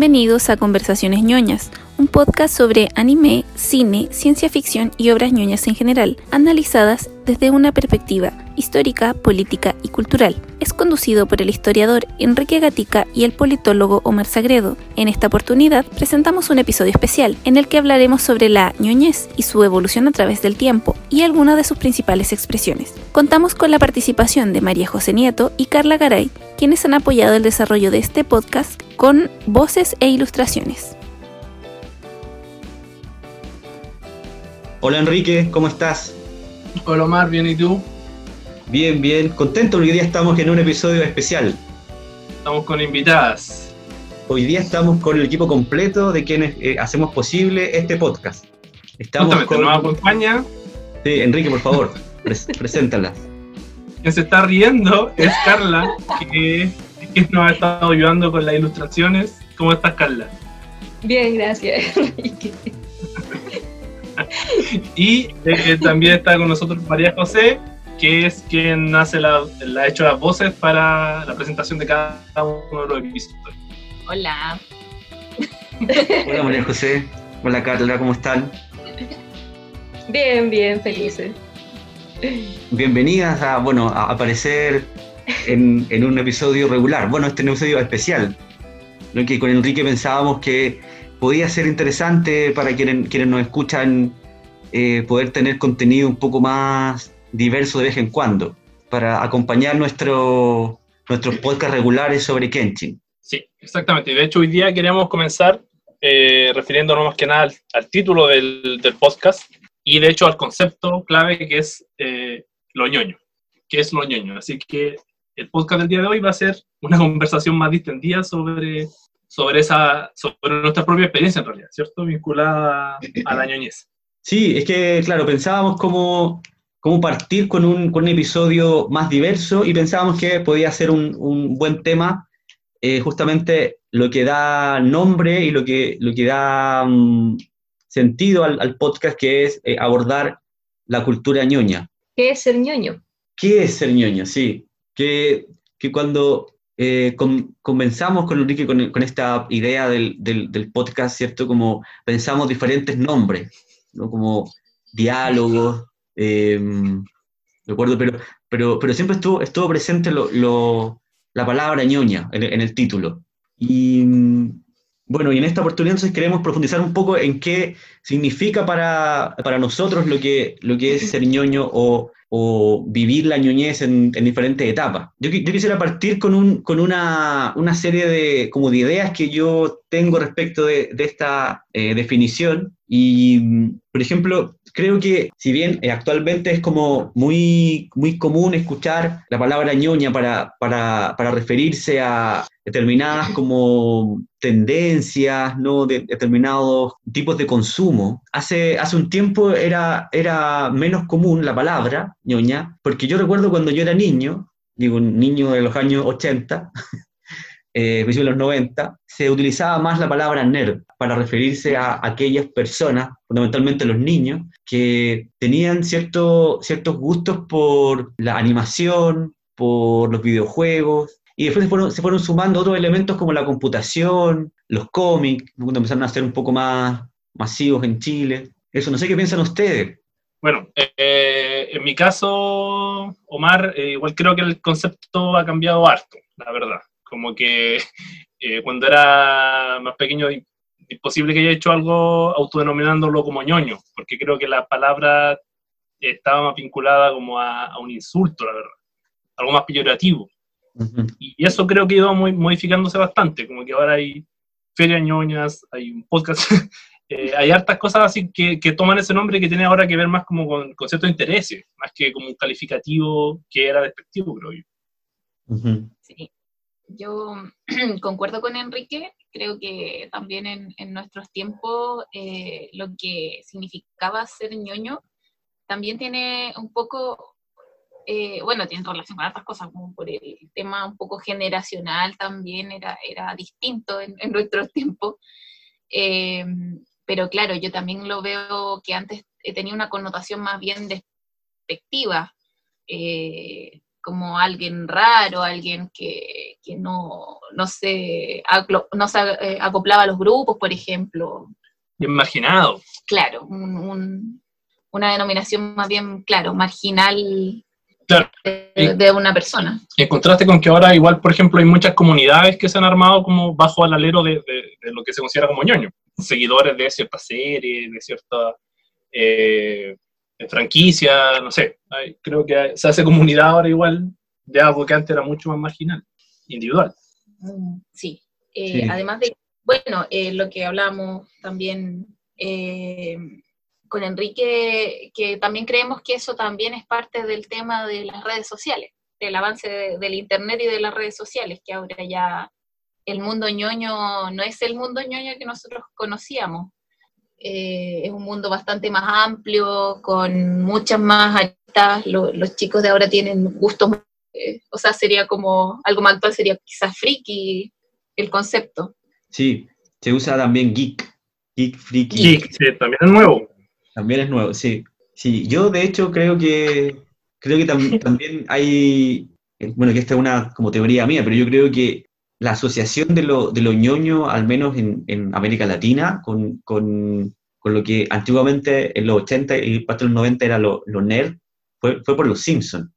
Bienvenidos a Conversaciones ñoñas, un podcast sobre anime, cine, ciencia ficción y obras ñoñas en general, analizadas desde una perspectiva histórica, política y cultural. Es conducido por el historiador Enrique Gatica y el politólogo Omar Sagredo. En esta oportunidad presentamos un episodio especial en el que hablaremos sobre la ñoñez y su evolución a través del tiempo y algunas de sus principales expresiones. Contamos con la participación de María José Nieto y Carla Garay, quienes han apoyado el desarrollo de este podcast con voces e ilustraciones. Hola Enrique, ¿cómo estás? Hola Omar, ¿bien y tú? Bien, bien, contento, hoy día estamos en un episodio especial. Estamos con invitadas. Hoy día estamos con el equipo completo de quienes eh, hacemos posible este podcast. Estamos con... nos acompaña. Sí, Enrique, por favor, preséntala. Quien se está riendo es Carla, que que nos ha estado ayudando con las ilustraciones. ¿Cómo estás, Carla? Bien, gracias. y eh, también está con nosotros María José, que es quien hace la, ha hecho las voces para la presentación de cada uno de los episodios. Hola. Hola María José. Hola Carla, ¿cómo están? Bien, bien, felices. Bienvenidas a, bueno, a aparecer en, un episodio regular. Bueno, este es un episodio especial, ¿no? que con Enrique pensábamos que podía ser interesante para quienes, quienes nos escuchan eh, poder tener contenido un poco más diverso de vez en cuando, para acompañar nuestro, nuestros podcasts regulares sobre Kenshin. Sí, exactamente. De hecho, hoy día queremos comenzar eh, refiriéndonos más que nada al, título del, del, podcast y de hecho al concepto clave que es eh, lo ñoño. ¿Qué es lo ñoño? Así que el podcast del día de hoy va a ser una conversación más distendida sobre, sobre, esa, sobre nuestra propia experiencia en realidad, ¿cierto? Vinculada a la ñoñez. Sí, es que, claro, pensábamos cómo, cómo partir con un, con un episodio más diverso y pensábamos que podía ser un, un buen tema, eh, justamente lo que da nombre y lo que, lo que da mm, sentido al, podcast, que es eh, abordar la cultura ñoña. ¿Qué es ser ñoño? ¿Qué es ser ñoño? Sí, que, que cuando eh, comenzamos con Enrique con, con esta idea del, del, podcast, ¿cierto? Como pensamos diferentes nombres, ¿no? Como diálogos, eh, recuerdo, pero, pero, pero siempre estuvo, estuvo presente lo, lo, la palabra ñoña en, en, el título. Y bueno, y en esta oportunidad entonces queremos profundizar un poco en qué significa para, para nosotros lo que, lo que es ser ñoño o o vivir la ñoñez en, diferentes etapas. Yo, yo, quisiera partir con, un, con una, una, serie de, como de ideas que yo tengo respecto de, de esta eh, definición y, por ejemplo, creo que si bien eh, actualmente es como muy, muy común escuchar la palabra ñoña para, para, para referirse a determinadas como tendencias, ¿no? de determinados tipos de consumo. Hace, hace un tiempo era, era menos común la palabra ñoña, porque yo recuerdo cuando yo era niño, digo, un niño de los años 80, eh, de los 90, se utilizaba más la palabra nerd para referirse a aquellas personas, fundamentalmente los niños, que tenían cierto, ciertos gustos por la animación, por los videojuegos, y después se fueron, se fueron sumando otros elementos como la computación, los cómics, cuando empezaron a ser un poco más masivos en Chile. Eso, no sé qué piensan ustedes. Bueno, eh, en mi caso, Omar, eh, igual creo que el concepto ha cambiado harto, la verdad. Como que eh, cuando era más pequeño, imposible que haya hecho algo autodenominándolo como ñoño, porque creo que la palabra estaba más vinculada como a, a un insulto, la verdad. Algo más peyorativo. Y eso creo que ha ido muy, modificándose bastante, como que ahora hay ferias ñoñas, hay un podcast, eh, hay hartas cosas así que, que, toman ese nombre que tiene ahora que ver más como con, con ciertos intereses, más que como un calificativo que era despectivo, creo yo. Sí, yo concuerdo con Enrique, creo que también en, nuestros tiempos eh, lo que significaba ser ñoño también tiene un poco eh, bueno, tiene relación con otras cosas, como por el tema un poco generacional también era, era distinto en, en nuestro tiempo. Eh, pero claro, yo también lo veo que antes tenía una connotación más bien despectiva, eh, como alguien raro, alguien que, que no, no se, no se eh, acoplaba a los grupos, por ejemplo. Bien marginado. Claro, un- un- una denominación más bien, claro, marginal Claro. de, de una persona. En contraste con que ahora igual, por ejemplo, hay muchas comunidades que se han armado como bajo al alero de, de- de lo que se considera como ñoño. Seguidores de ciertas series, de cierta eh, franquicia, no sé. Hay- creo que hay- se hace comunidad ahora igual de algo que antes era mucho más marginal, individual. Mm, Sí. Eh, Sí. Además de, bueno, eh, lo que hablamos también eh, con Enrique, que también creemos que eso también es parte del tema de las redes sociales, del avance de- del Internet y de las redes sociales, que ahora ya el mundo ñoño no es el mundo ñoño que nosotros conocíamos. Eh, es un mundo bastante más amplio, con muchas más aristas. Lo- los chicos de ahora tienen gustos eh, o sea, sería como, algo más actual sería quizás friki el concepto. Sí, se usa también geek, geek, freaky. Geek, sí, también es nuevo. También es nuevo, sí. Sí, yo de hecho creo que creo que tam- también hay, eh, bueno, que esta es una como teoría mía, pero yo creo que la asociación de lo, de lo ñoño, al menos en, en América Latina, con, con, con lo que antiguamente en los 80 y parte de los 90 era lo, lo nerd, fue, fue por los Simpsons.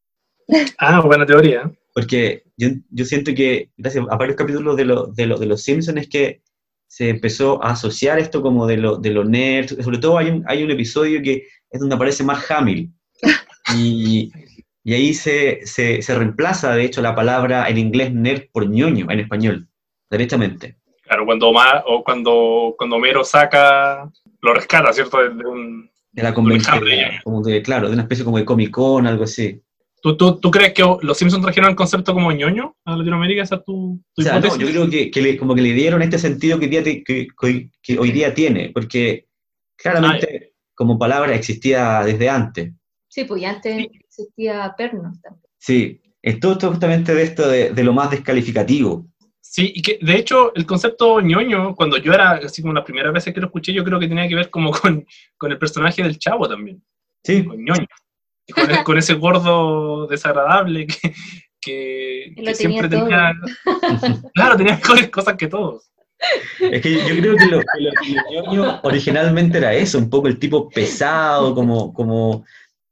Ah, buena teoría. Porque yo, yo siento que, gracias a varios capítulos de, lo- de, de Los Simpsons, es que se empezó a asociar esto como de lo, de lo nerd. Sobre todo hay un, hay un episodio que es donde aparece Mark Hamill. Y, y ahí se, se, se reemplaza, de hecho, la palabra en inglés nerd por ñoño en español, derechamente. Claro, cuando, Omar, o cuando, cuando Homero saca, lo rescata, ¿cierto? De, de un, De la convención, ñoño. como de, claro, de una especie como de Comic Con, algo así. ¿Tú, tú, tú crees que los Simpsons trajeron el concepto como ñoño a Latinoamérica? ¿Esa es tu, tu O sea, no, hipótesis? yo creo que, que le- como que le dieron este sentido que, hoy día te- que- que hoy- día tiene, porque claramente como palabra existía desde antes. Sí, pues y antes Sí. Existía pernos también. Sí, es todo esto justamente de esto de, de lo más descalificativo. Sí, y que de hecho el concepto ñoño, cuando yo era, así como las primeras veces que lo escuché, yo creo que tenía que ver como con, con el personaje del chavo también, Sí, con ñoño. Y con, el- con ese gordo desagradable que, que, siempre tenía tenía... Claro, tenía mejores cosas que todos. es que yo creo que lo, que lo- que lo ñoño originalmente era eso, un poco el tipo pesado, como, como,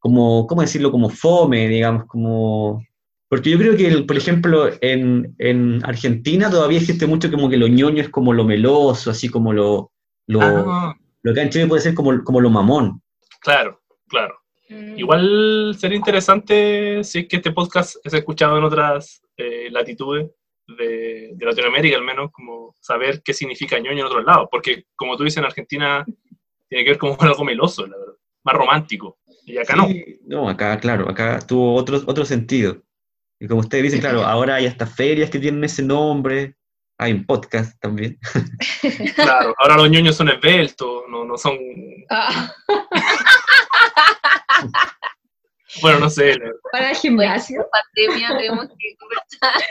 como, ¿cómo decirlo? Como fome, digamos, como... Porque yo creo que, el- por ejemplo, en, en Argentina todavía existe mucho como que lo ñoño es como lo meloso, así como lo... lo Ah, Lo que en Chile puede ser como, como lo mamón. claro, claro. Mm, Igual sería interesante si es que este podcast es escuchado en otras eh, latitudes de, de Latinoamérica, al menos, como saber qué significa ñoño en otros lados. Porque, como tú dices, en Argentina tiene que ver como con algo meloso, la verdad. Más romántico. Y acá no. Sí, no, acá, claro, acá tuvo otro, otro sentido. Y como ustedes dicen, claro, ahora hay hasta ferias que tienen ese nombre, hay un podcast también. Claro, ahora los ñoños son esbeltos, no, no son. Ah, Bueno, no sé. para el gimnasio. pandemia tenemos que conversar.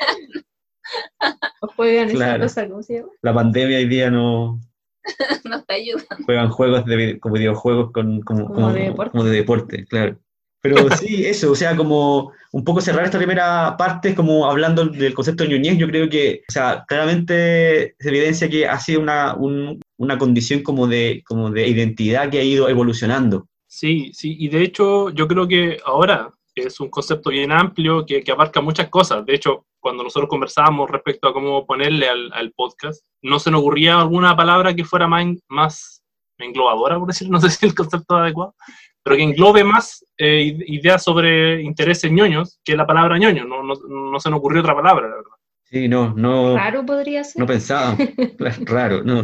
¿O juegan esa Claro. cosa? ¿Cómo se llama? La pandemia hoy día no nos está ayudando. juegan juegos de, como videojuegos con, como, Como como- de deporte. como de deporte, claro. Pero sí, eso, o sea, como un poco cerrar esta primera parte, como hablando del concepto de ñoñez, yo creo que, o sea, claramente se evidencia que ha sido una, un- una condición como de, como de identidad que ha ido evolucionando. Sí, sí, y de hecho yo creo que ahora es un concepto bien amplio que, que abarca muchas cosas. De hecho, cuando nosotros conversábamos respecto a cómo ponerle al, al podcast, no se nos ocurría alguna palabra que fuera más, más englobadora, por decirlo, no sé si el concepto es adecuado, pero que englobe más eh, ide- ideas sobre intereses ñoños que la palabra ñoño. No, no, no se nos ocurrió otra palabra, la verdad. Sí, no, no, Raro podría ser. no pensaba, raro, no.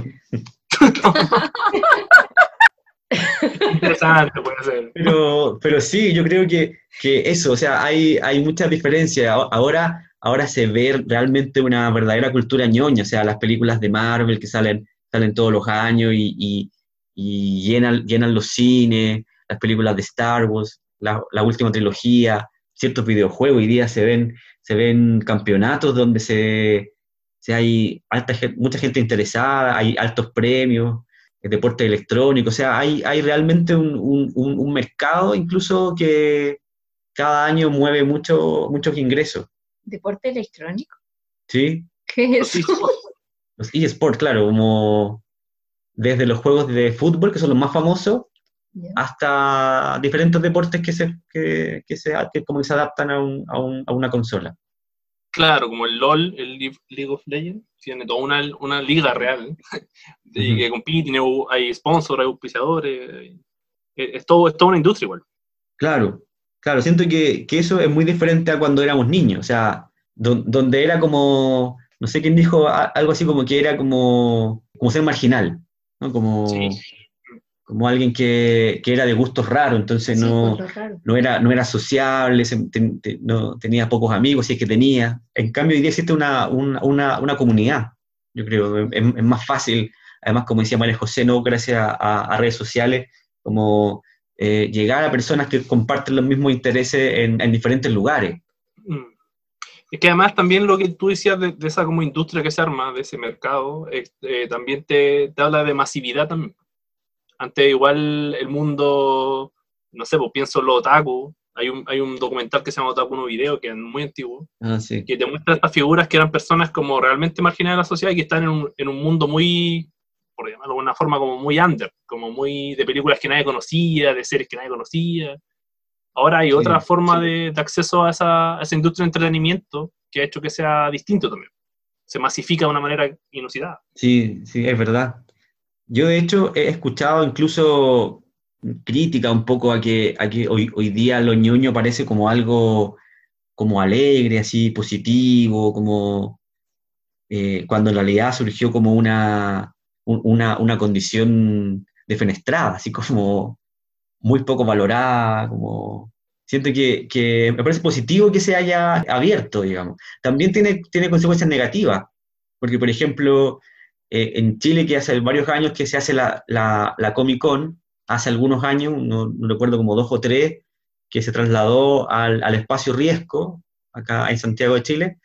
Interesante puede ser. Pero, pero sí, yo creo que, que eso, o sea, hay, hay muchas diferencias. Ahora, ahora se ve realmente una verdadera cultura ñoña, o sea, las películas de Marvel que salen, salen todos los años y, y- llenan, llenan los cines, las películas de Star Wars, la, la última trilogía, ciertos videojuegos, hoy día se ven, se ven campeonatos donde se, se hay alta, mucha gente interesada, hay altos premios, deporte electrónico, o sea, hay, hay realmente un, un- mercado incluso que cada año mueve mucho, muchos ingresos. ¿Deporte electrónico? ¿sí? ¿Qué es eso? Los eSports, claro, como desde los juegos de fútbol, que son los más famosos, hasta diferentes deportes que se, que, que se, que como que se adaptan a, un- a un- a una consola. Claro, como el LOL, el League of Legends, tiene toda una, una liga real de, Ujú. que compite, tiene- hay sponsors, hay auspiciadores, es, todo, es toda una industria igual. Claro, claro, siento que, que eso es muy diferente a cuando éramos niños, o sea, don- donde era como, no sé quién dijo algo así como que era como, como ser marginal, ¿no? Como, Sí. Como alguien que, que era de gustos raros, entonces Sí, no, raro. no era, no era sociable, se- ten- te- no, tenía pocos amigos, si es que tenía. En cambio, hoy día existe una, una, una, una comunidad, yo creo, es, es más fácil, además, como decía María José, no gracias a, a- a redes sociales, como eh, llegar a personas que comparten los mismos intereses en, en diferentes lugares. Mm. Es que además también lo que tú decías de, de esa como industria que se arma, de ese mercado, eh, eh, también te, te habla de masividad también. Antes igual el mundo, no sé, pues pienso en los otaku, hay un, hay un documental que se llama Otaku No Video, que es muy antiguo, Ah, sí. que te muestra estas figuras que eran personas como realmente marginadas de la sociedad y que están en un, en un mundo muy, por llamarlo de una forma, como muy under, como muy de películas que nadie conocía, de series que nadie conocía. Ahora hay Sí, otra forma sí. de, de acceso a esa, a esa industria de entretenimiento que ha hecho que sea distinto también. Se masifica de una manera inusitada. Sí, sí, es verdad. Yo, de hecho, he escuchado incluso crítica un poco a que, a que hoy, día lo ñoño parece como algo como alegre, así, positivo, como eh, cuando en realidad surgió como una, un- una, una condición defenestrada, así como muy poco valorada, como... Siento que, que me parece positivo que se haya abierto, digamos. También tiene, tiene consecuencias negativas, porque, por ejemplo, eh, en Chile, que hace varios años que se hace la, la, la Comic Con, hace algunos años, no, no recuerdo como dos o tres, que se trasladó al, al espacio Riesco, acá en Santiago de Chile,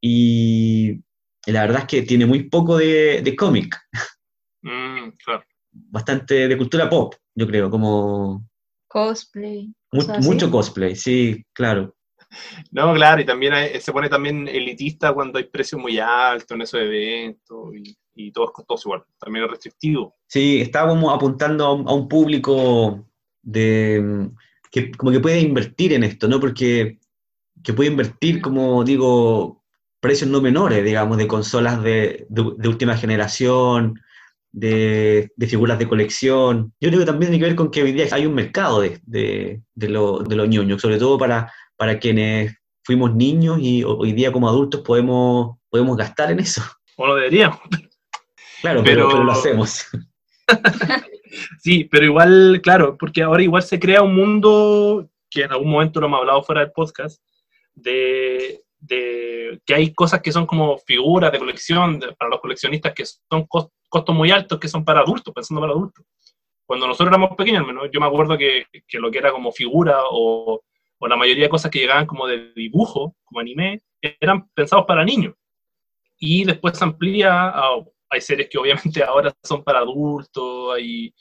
y la verdad es que tiene muy poco de, de cómic, Mm, claro. bastante de cultura pop, yo creo, como Cosplay. mu- cosas así. mucho cosplay, sí, claro. No, claro, y también hay- se pone también elitista cuando hay precios muy altos en esos eventos y, y todo es costoso igual. También es restrictivo. Sí, está como apuntando a un, a un público de, que como que puede invertir en esto, ¿no? Porque que puede invertir, como digo, precios no menores, digamos, de consolas de, de- de última generación, de, de figuras de colección. Yo creo que también tiene que ver con que hoy día hay un mercado de, de, de lo, de los ñoños, sobre todo para, para quienes fuimos niños y ho- hoy día como adultos podemos, podemos gastar en eso. O lo deberíamos. Claro, pero, Pero- pero lo hacemos. Sí, pero igual, claro, porque ahora igual se crea un mundo que en algún momento lo hemos hablado fuera del podcast, de, de que hay cosas que son como figuras de colección de- para los coleccionistas que son cos- costos muy altos, que son para adultos, pensando para adultos. Cuando nosotros éramos pequeños, al menos, yo me acuerdo que, que lo que era como figura o, o la mayoría de cosas que llegaban como de dibujo, como anime, eran pensados para niños. Y después se amplía a, hay series que obviamente ahora son para adultos, hay,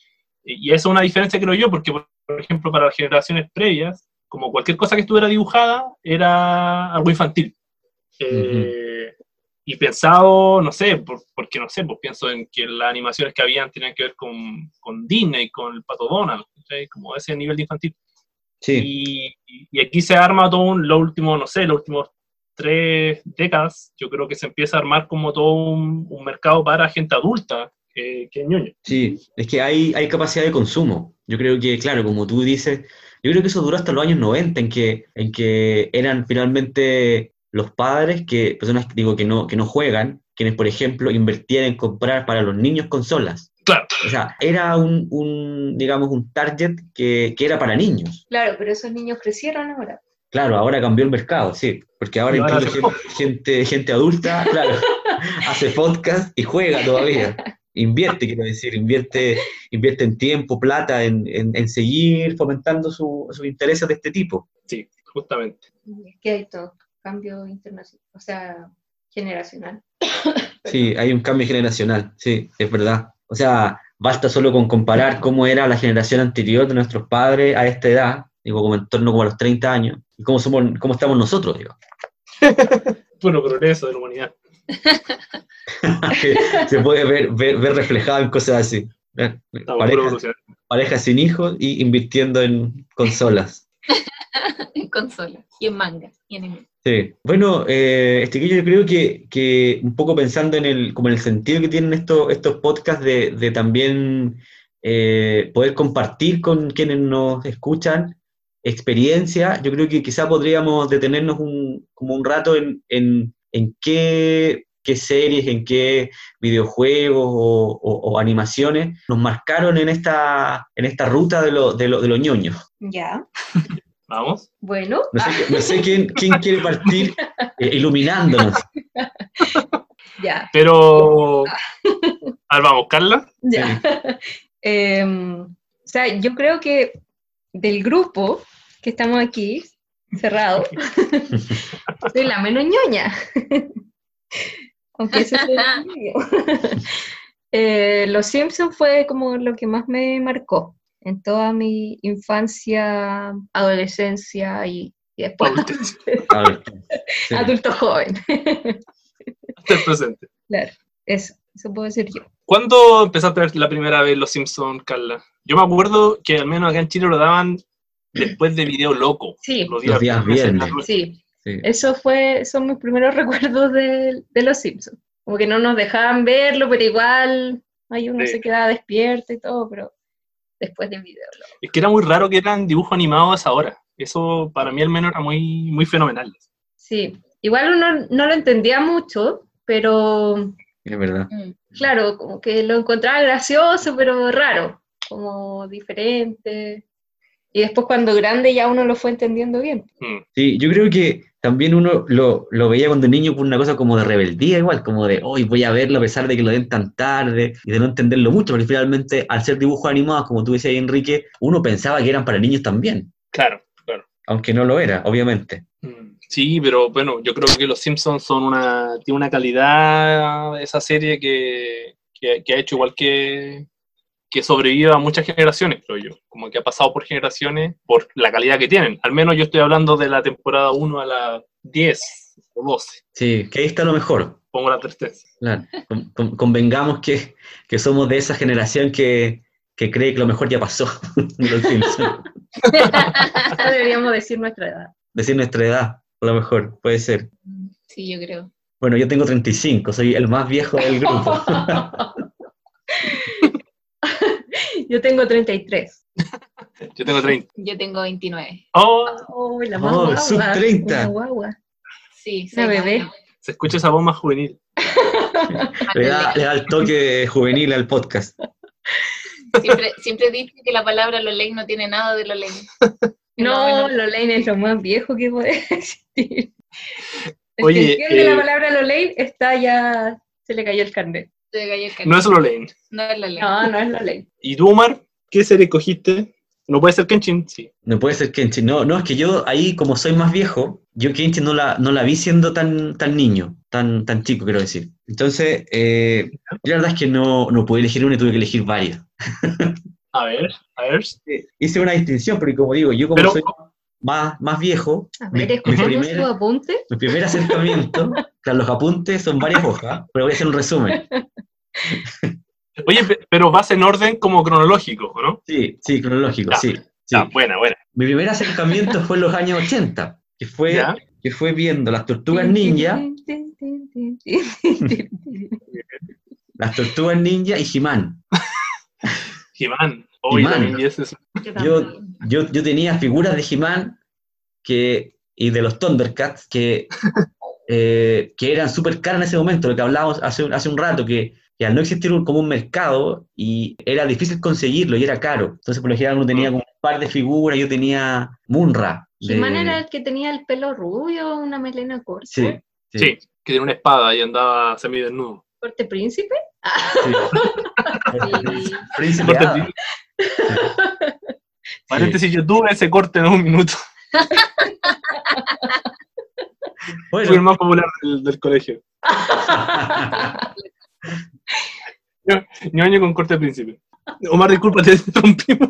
y eso es una diferencia creo yo, porque por ejemplo para las generaciones previas, como cualquier cosa que estuviera dibujada, era algo infantil. Eh, Y pensado, no sé, por- porque no sé, pues pienso en que las animaciones que habían tenían que ver con, con Disney, con el Pato Donald, ¿cachai? como ese nivel de infantil. Sí. Y, y aquí se arma todo un, lo último, no sé, los últimos tres décadas, yo creo que se empieza a armar como todo un, un mercado para gente adulta, que, que es ñoño. Sí, es que hay, hay capacidad de consumo. Yo creo que, claro, como tú dices, yo creo que eso duró hasta los años 90, en que, en que eran finalmente los padres, que, personas digo, que, no, que no juegan, quienes, por ejemplo, invertían en comprar para los niños consolas. Claro, O sea, era un, un, digamos, un target que, que era para niños. Claro, pero esos niños crecieron ahora. Claro, ahora cambió el mercado, sí, porque ahora ahora incluso gente, gente, gente adulta, claro, hace podcast y juega todavía. Invierte, quiero decir, invierte, invierte en tiempo, plata, en, en- en seguir fomentando su- sus intereses de este tipo. sí, justamente. Es que hay todo cambio internacional, o sea, generacional. Sí, hay un cambio generacional, sí, es verdad. O sea, basta solo con comparar cómo era la generación anterior de nuestros padres a esta edad, digo, como en torno como a los 30 años, y cómo, somos, cómo estamos nosotros, digo. Puro progreso de la humanidad. se puede ver, ver, ver reflejado en cosas así. Parejas, parejas sin hijos y invirtiendo en consolas. en consola, y en manga, y en anime. Sí. Bueno, eh, este yo creo que, que un poco pensando en el, como en el sentido que tienen estos, estos podcasts de, de también eh, poder compartir con quienes nos escuchan experiencia, yo creo que quizá podríamos detenernos un, como un rato en, en, en qué, qué series, en qué videojuegos o, o- o animaciones nos marcaron en esta, en esta ruta de, lo- de, lo- de los ñoños. Ya. Vamos. Bueno, No sé, no sé quién, quién quiere partir eh, iluminándonos. ya. Pero. A ver, vamos, Carla. Ya. Em, o sea, yo creo que del grupo que estamos aquí, cerrado, soy la menos ñoña. Aunque eso es mío. Eh, Los Simpsons fue como lo que más me marcó en toda mi infancia, adolescencia y, y después Adultez. A ver, sí. adulto joven. Hasta el presente. Claro, eso, eso puedo decir yo. ¿Cuándo empezaste a ver la primera vez Los Simpsons, Carla? Yo me acuerdo que al menos acá en Chile lo daban después de Video Loco. Sí, Los días viernes. sí, Sí. Eso fue, son mis primeros recuerdos de, de los Simpsons. Como que no nos dejaban verlo, pero igual ahí uno Sí. se quedaba despierto y todo, pero después del video. ¿no? Es que era muy raro que eran dibujos animados a esa hora. Eso para mí al menos era muy, muy fenomenal. Sí, igual uno no lo entendía mucho, pero Es verdad. Mm. claro, como que lo encontraba gracioso, pero raro, como diferente. Y después cuando grande ya uno lo fue entendiendo bien. Mm. Sí, yo creo que también uno lo, lo veía cuando niño por una cosa como de rebeldía, igual, como de hoy voy a verlo a pesar de que lo den tan tarde y de no entenderlo mucho, porque finalmente al ser dibujos animados, como tú decías, Enrique, uno pensaba que eran para niños también, Claro, claro. aunque no lo era, obviamente. Mm, Sí, pero bueno, yo creo que Los Simpsons son una, tiene una calidad esa serie que, que, que ha hecho igual que, que sobreviva a muchas generaciones, creo yo. Como que ha pasado por generaciones por la calidad que tienen. Al menos yo estoy hablando de la temporada 1 a la 10 o 12. Sí, que ahí está lo mejor. Pongo la tristeza. Claro. Con- con- convengamos que, que somos de esa generación que, que cree que lo mejor ya pasó. Deberíamos decir nuestra edad. Decir nuestra edad, a lo mejor, puede ser. Sí, yo creo. Bueno, yo tengo 35, soy el más viejo del grupo. Yo tengo 33. Yo tengo 30. Yo tengo 29. Oh, Oh, la más Oh, guagua, sub 30. una guagua. Sí, Una bebé. se escucha esa voz más juvenil. Le da, le da el toque juvenil al podcast. Siempre, siempre dice que la palabra Lolén no tiene nada de Lolén. No, Lolaine es lo más viejo que puede existir. El Oye, que entiende eh, la palabra Lolaine está ya, se le cayó el carnet. No es lo leen. No es Lolén. No, no es Lolaine. ¿Y tú, Omar? ¿Qué serie cogiste? ¿No puede ser Kenshin? Sí. No puede ser Kenshin. No, no, es que yo ahí, como soy más viejo, yo Kenshin no la, no la vi siendo tan, tan niño, tan, tan chico, quiero decir. Entonces, eh, yo la verdad es que no, no pude elegir una y tuve que elegir varias. A ver, a ver. Hice una distinción, porque como digo, yo como Pero- soy más, más viejo, A mi, ver, mi escuchemos primer, su apunte. mi primer acercamiento, claro, los apuntes son varias hojas, pero voy a hacer un resumen. Oye, pe- pero vas en orden como cronológico, ¿o ¿no? Sí, sí, cronológico, Ya. sí. sí. Ya, buena, buena. Mi primer acercamiento fue en los años 80, que fue, Ya. que fue viendo las tortugas ninja, las tortugas ninja y He-Man. He-Man. También Yo, yo, yo tenía figuras de He-Man que, y de los Thundercats que, eh, que eran súper caras en ese momento, lo que hablábamos hace, un- hace un rato, que, que al no existir un, como un mercado y era difícil conseguirlo y era caro. Entonces, por lo general, uno tenía como un par de figuras, yo tenía Munra. de- He-Man era el que tenía el pelo rubio, una melena corta. Sí, sí, Sí, que tiene una espada y andaba semidesnudo. ¿Corte príncipe? sí. Sí. Príncipe Corte pri- Paréntesis, yo tuve ese corte en un minuto. Fui el Bueno, más popular del, del colegio. Ñoño con corte príncipe. Omar, disculpa, te interrumpimos.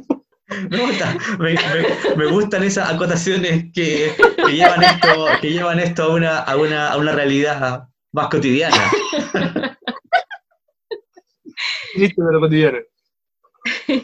me, gusta- me- me- me gustan esas acotaciones que, que llevan esto, que llevan esto a, una, a, una, a una realidad más cotidiana. Cotidiano.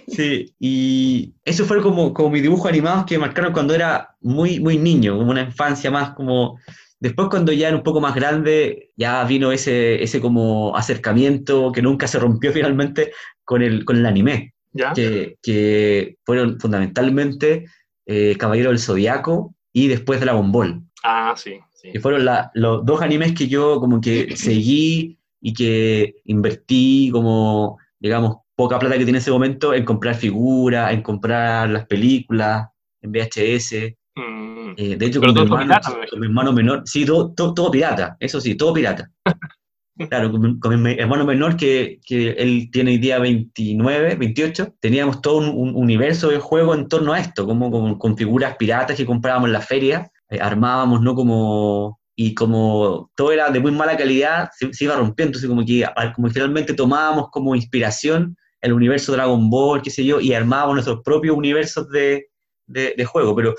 Sí, y eso fue como, como mis dibujos animados que marcaron cuando era muy, muy niño, como una infancia más como... Después cuando ya era un poco más grande, ya vino ese, ese como acercamiento que nunca se rompió finalmente con el, con el anime, ¿Ya? que, que fueron fundamentalmente eh, Caballero del Zodiaco y después Dragon Ball, Ah, sí, sí. que fueron la- los dos animes que yo como que seguí y que invertí como, digamos, poca plata que tiene en ese momento en comprar figuras, en comprar las películas, en VHS. Mm. Eh, de hecho, Pero con mi, hermano, pirata, con mi hermano menor, sí, todo, todo, todo pirata, eso sí, todo pirata. Claro, con mi, con mi hermano menor, que, que él tiene hoy día 29, 28, teníamos todo un, un universo de juego en torno a esto, como, como con figuras piratas que comprábamos en la feria, eh, armábamos, ¿no? Como, y como todo era de muy mala calidad, se, se iba rompiendo, entonces como que, a- como que tomábamos como inspiración el universo Dragon Ball, qué sé yo, y armábamos nuestros propios universos de, de, de juego, pero,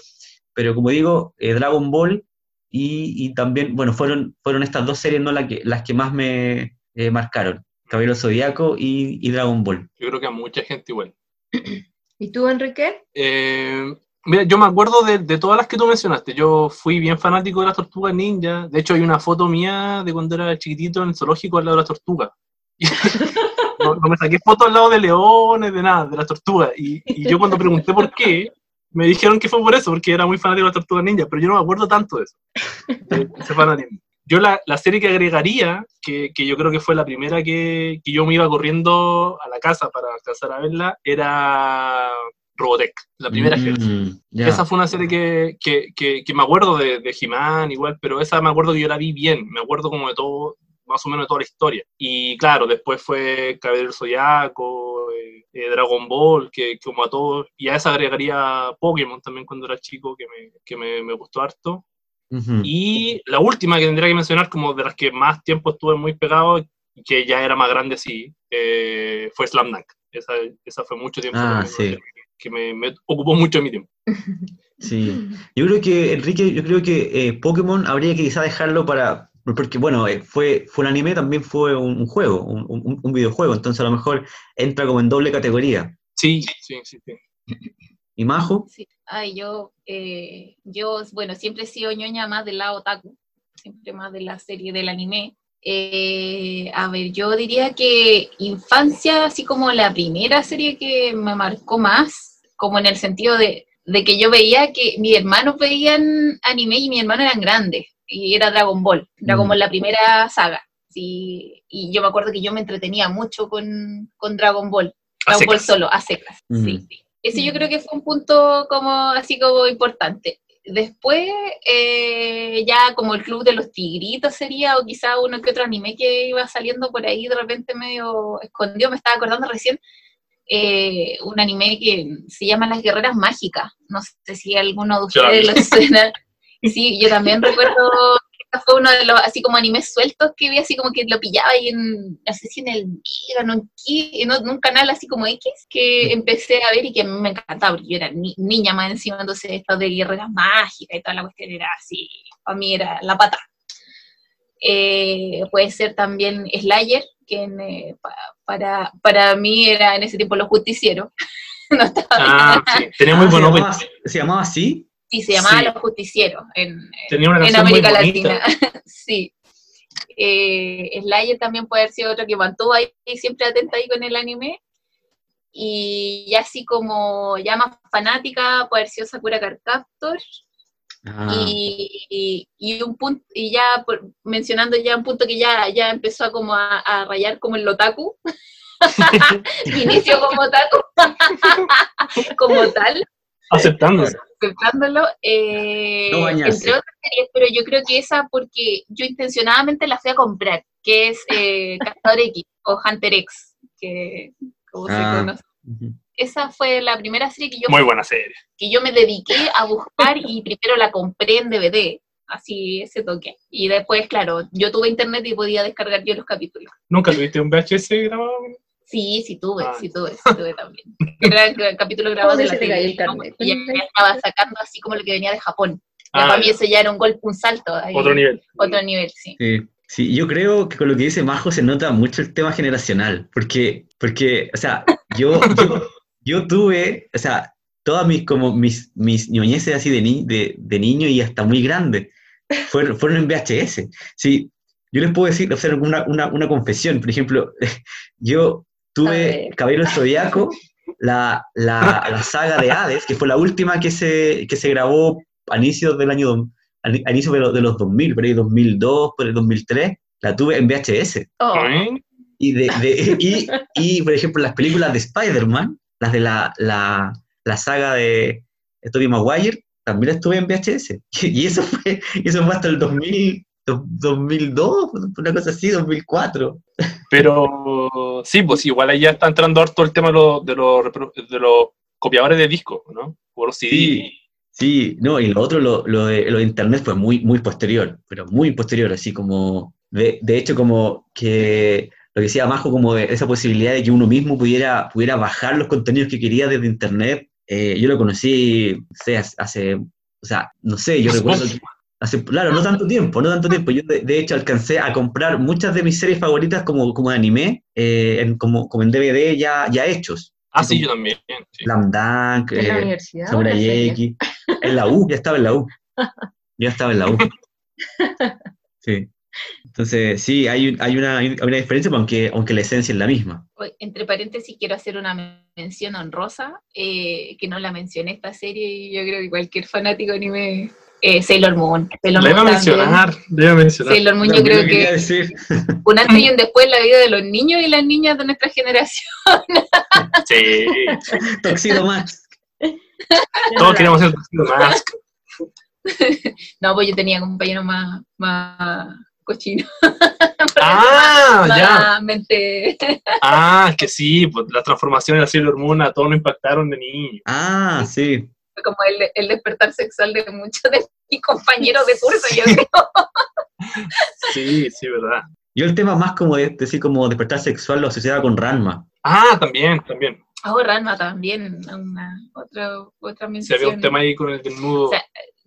pero como digo, eh, Dragon Ball y, y también, bueno, fueron, fueron estas dos series ¿no? las, que, las que más me eh, marcaron, Caballero Zodíaco y, y Dragon Ball. Yo creo que a mucha gente igual. ¿Y tú, Enrique? Eh, mira, yo me acuerdo de, de todas las que tú mencionaste. Yo fui bien fanático de las tortugas ninja. De hecho, hay una foto mía de cuando era chiquitito en el zoológico al lado de las tortugas. no, me saqué fotos al lado de leones, de nada, de las tortugas. Y, y yo cuando pregunté por qué, me dijeron que fue por eso, porque era muy fanático de las tortugas ninja, pero yo no me acuerdo tanto de eso. de ese fanatismo. Yo la, la serie que agregaría, que, que yo creo que fue la primera que, que yo me iba corriendo a la casa para alcanzar a verla, era Robotech, la primera Mm, ya. esa fue una serie que, que, que, que me acuerdo de, de He-Man igual, pero esa me acuerdo que yo la vi bien, me acuerdo como de todo, más o menos de toda la historia. Y claro, después fue Caballero Zodiaco, eh, eh, Dragon Ball, que, que como a todos, y a esa agregaría Pokémon también cuando era chico, que me, que me, me gustó harto. Ujú. Y la última que tendría que mencionar, como de las que más tiempo estuve muy pegado, que ya era más grande, sí, eh, fue Slam Dunk. Esa, esa fue mucho tiempo Ah, sí. Que me, me ocupó mucho de mi tiempo. Sí. Yo creo que, Enrique, yo creo que eh, Pokémon habría que quizá dejarlo para. Porque, bueno, eh, fue, fue un anime, también fue un, un juego, un, un- un videojuego, entonces a lo mejor entra como en doble categoría. Sí, sí, sí. sí. ¿Y Majo? Sí. Ay, yo, eh, yo, bueno, siempre he sido ñoña más del lado otaku, siempre más de la serie del anime. Eh, a ver, yo diría que infancia, así como la primera serie que me marcó más, como en el sentido de, de que yo veía que mis hermanos veían anime y mis hermanos eran grandes, y era Dragon Ball, Dragon Mm. Ball la primera saga. Sí, y yo me acuerdo que yo me entretenía mucho con, con Dragon Ball, A Dragon Ball solo, a secas. Mm. Sí, sí. Ese yo creo que fue un punto como así como importante. Después, eh, ya como el Club de los Tigritos sería, o quizá uno que otro anime que iba saliendo por ahí de repente medio escondido, me estaba acordando recién, eh, un anime que se llama Las Guerreras Mágicas. No sé si alguno de ustedes lo suena. Sí, yo también recuerdo que fue uno de los así como animes sueltos que vi así como que lo pillaba ahí en, no sé si en el Mega, no, en, un canal así como X, que empecé a ver y que a mí me encantaba, porque yo era ni- niña más encima, entonces esto de guerreras mágicas y toda la cuestión era así, para mí era la pata. Eh, puede ser también Slayer, que en, eh, pa- para, para mí era en ese tiempo los justicieros. no estaba Ah, sí. Tenía muy Ah, buen ¿se, llamaba, ¿Se llamaba así? Sí, se llamaba Sí. Los Justicieros en, Tenía una en muy América bonita. Latina. sí. Eh, Slayer también puede haber sido otro que mantuvo ahí siempre atenta ahí con el anime. Y ya así como ya más fanática, puede haber sido Sakura Card Captor. Ah, Y, y- y un punto, y ya por- mencionando ya un punto que ya, ya empezó a como a, a rayar como el otaku. Inicio como otaku. como tal Aceptando. aceptándolo, eh, No entre otras series, pero yo creo que esa porque yo intencionadamente la fui a comprar, que es eh, Cazador X o Hunter X, que como se Ah. conoce. Esa fue la primera serie que yo, Muy buena serie. que yo me dediqué a buscar y primero la compré en DVD, así ese toque. Y después, claro, yo tuve internet y podía descargar yo los capítulos. ¿Nunca tuviste un VHS grabado? Sí, sí tuve, Ah. sí tuve, sí tuve también. Era el capítulo grabado ¿Cómo de la carnet? Y ya estaba sacando así como lo que venía de Japón. Ya Ah, para mí eso ya era un golpe, un salto. ahí. Otro nivel. Otro nivel, sí. Sí, Sí, yo creo que con lo que dice Majo se nota mucho el tema generacional, porque, porque o sea, yo, yo, yo tuve, o sea, todas mis, como mis, mis ñoñeces así de, ni, de, de niño y hasta muy grande fueron, fueron en VHS. Sí, yo les puedo decir, o sea, una, una, una confesión, por ejemplo, yo tuve Caballero Zodiaco, la, la, la, saga de Hades, que fue la última que se, que se grabó a inicios del año, a inicios de, de, los 2000, por ahí 2002, por el 2003, la tuve en VHS. Oh. Y, de, de, y, y, por ejemplo, las películas de Spider-Man, las de la, la, la saga de Tobey Maguire, también las tuve en VHS. Y eso fue, eso fue hasta el 2000, 2002, una cosa así, 2004. Pero sí, pues igual ahí ya está entrando harto el tema de los, de los, de los copiadores de discos, ¿no? Por CD. Sí, sí, no, y lo otro, lo, lo, de, lo de Internet fue muy, muy posterior, pero muy posterior, así como, de, de hecho, como que lo que decía Majo, como de esa posibilidad de que uno mismo pudiera, pudiera bajar los contenidos que quería desde Internet. Eh, yo lo conocí, no sé, hace, o sea, no sé, yo recuerdo que hace, claro, no tanto tiempo, no tanto tiempo. Yo de, de, hecho alcancé a comprar muchas de mis series favoritas como, como de anime, eh, en, como, como en DVD ya, ya hechos. Ah, sí, yo también. Sí. Dunk, ¿En la eh, universidad? Samurai X. En la U, ya estaba en la U. Ya estaba en la U. Sí. Entonces, sí, hay, hay, una, hay una diferencia, aunque, aunque la esencia es la misma. Entre paréntesis, quiero hacer una mención honrosa, eh, que no la mencioné esta serie y yo creo que cualquier fanático anime... Eh, Sailor Moon. Sailor le iba a mencionar, le iba a mencionar. Sailor Moon, yo creo que decir. un antes y un después en la vida de los niños y las niñas de nuestra generación. Sí, Toxido Max. todos queríamos ser Tuxedo Mask. No, pues yo tenía compañeros más, más cochinos. Ah, ya. mente. Ah, que sí, pues las transformaciones de Sailor Moon a todos nos impactaron de niños. Ah, sí. Fue como el, el despertar sexual de muchos de mis compañeros de curso, yo creo. Sí, sí, verdad. Yo el tema más como de decir como despertar sexual lo asociaba con Ranma. Ah, también, también. Oh, Ranma también, una, otra, otra Se mención. había un tema ahí con el desnudo. O sea,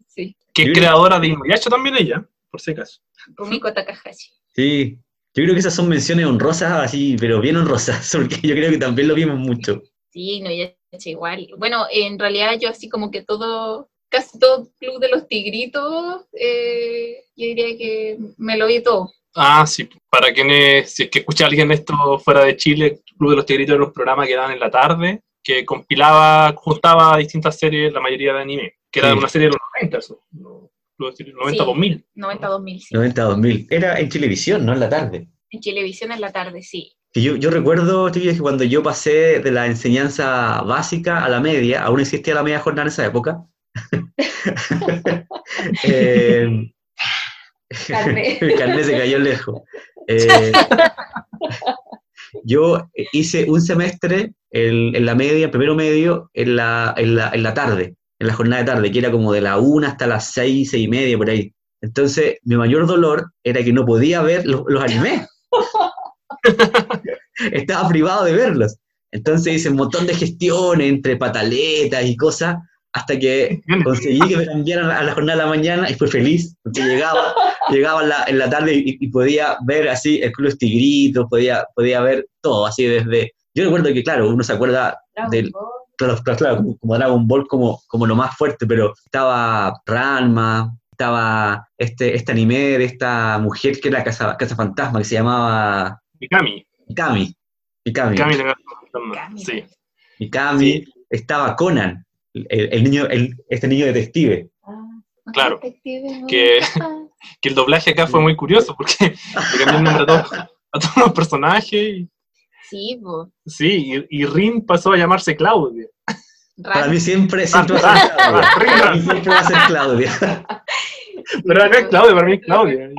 sí, que es creadora de Inuyasha también ella, por si acaso. Rumiko Takahashi. Sí. Yo creo que esas son menciones honrosas, así, pero bien honrosas, porque yo creo que también lo vimos mucho. Sí, no, ya es igual. Bueno, en realidad yo así como que todo, casi todo Club de los Tigritos, eh, yo diría que me lo vi todo. Ah, sí, para quienes, si es que escucha alguien esto fuera de Chile, Club de los Tigritos era un programa que daban en la tarde, que compilaba, juntaba distintas series, la mayoría de anime, que era Sí. una serie de los 90, eso, no, Club de los Tigritos, 90 Sí. 2000. 90-2000, sí. 90-2000. Era en televisión, no en la tarde. En televisión en la tarde, sí. Que yo, yo recuerdo, chiquillos, que cuando yo pasé de la enseñanza básica a la media, aún existía la media jornada en esa época. Eh, Carné. el carnet se cayó lejos. Eh, yo hice un semestre en, en la media, primero medio, en la, en, la, en la tarde, en la jornada de tarde, que era como de la una hasta las seis, seis y media, por ahí. Entonces, mi mayor dolor era que no podía ver los, los animes. Estaba privado de verlos. Entonces hice un montón de gestiones entre pataletas y cosas, hasta que conseguí que me cambiaran a la jornada de la mañana y fui feliz, porque llegaba, llegaba en la, en la tarde y, y podía ver así el Club Tigritos, podía, podía ver todo, así desde... Yo recuerdo que, claro, uno se acuerda del, claro, claro, claro, como, como Dragon Ball como, como lo más fuerte, pero estaba Ranma, estaba este, este anime de esta mujer que era Casa, Casa Fantasma, que se llamaba Mikami. Mikami. Mikami. Mikami, la- Mikami. sí. Mikami. Estaba Conan, el, el niño, el, este niño detective. Claro, Detective, que- ah. Que el doblaje acá fue muy curioso porque le cambió el nombre a todos, a todos los personajes. y- Sí, sí, y, y Rin pasó a llamarse Claudia. Para mí siempre, siempre va a ser Ah, Claudia. ah, Para mí siempre va a ser Claudia. Pero no es Claudia, para mí es Claudia.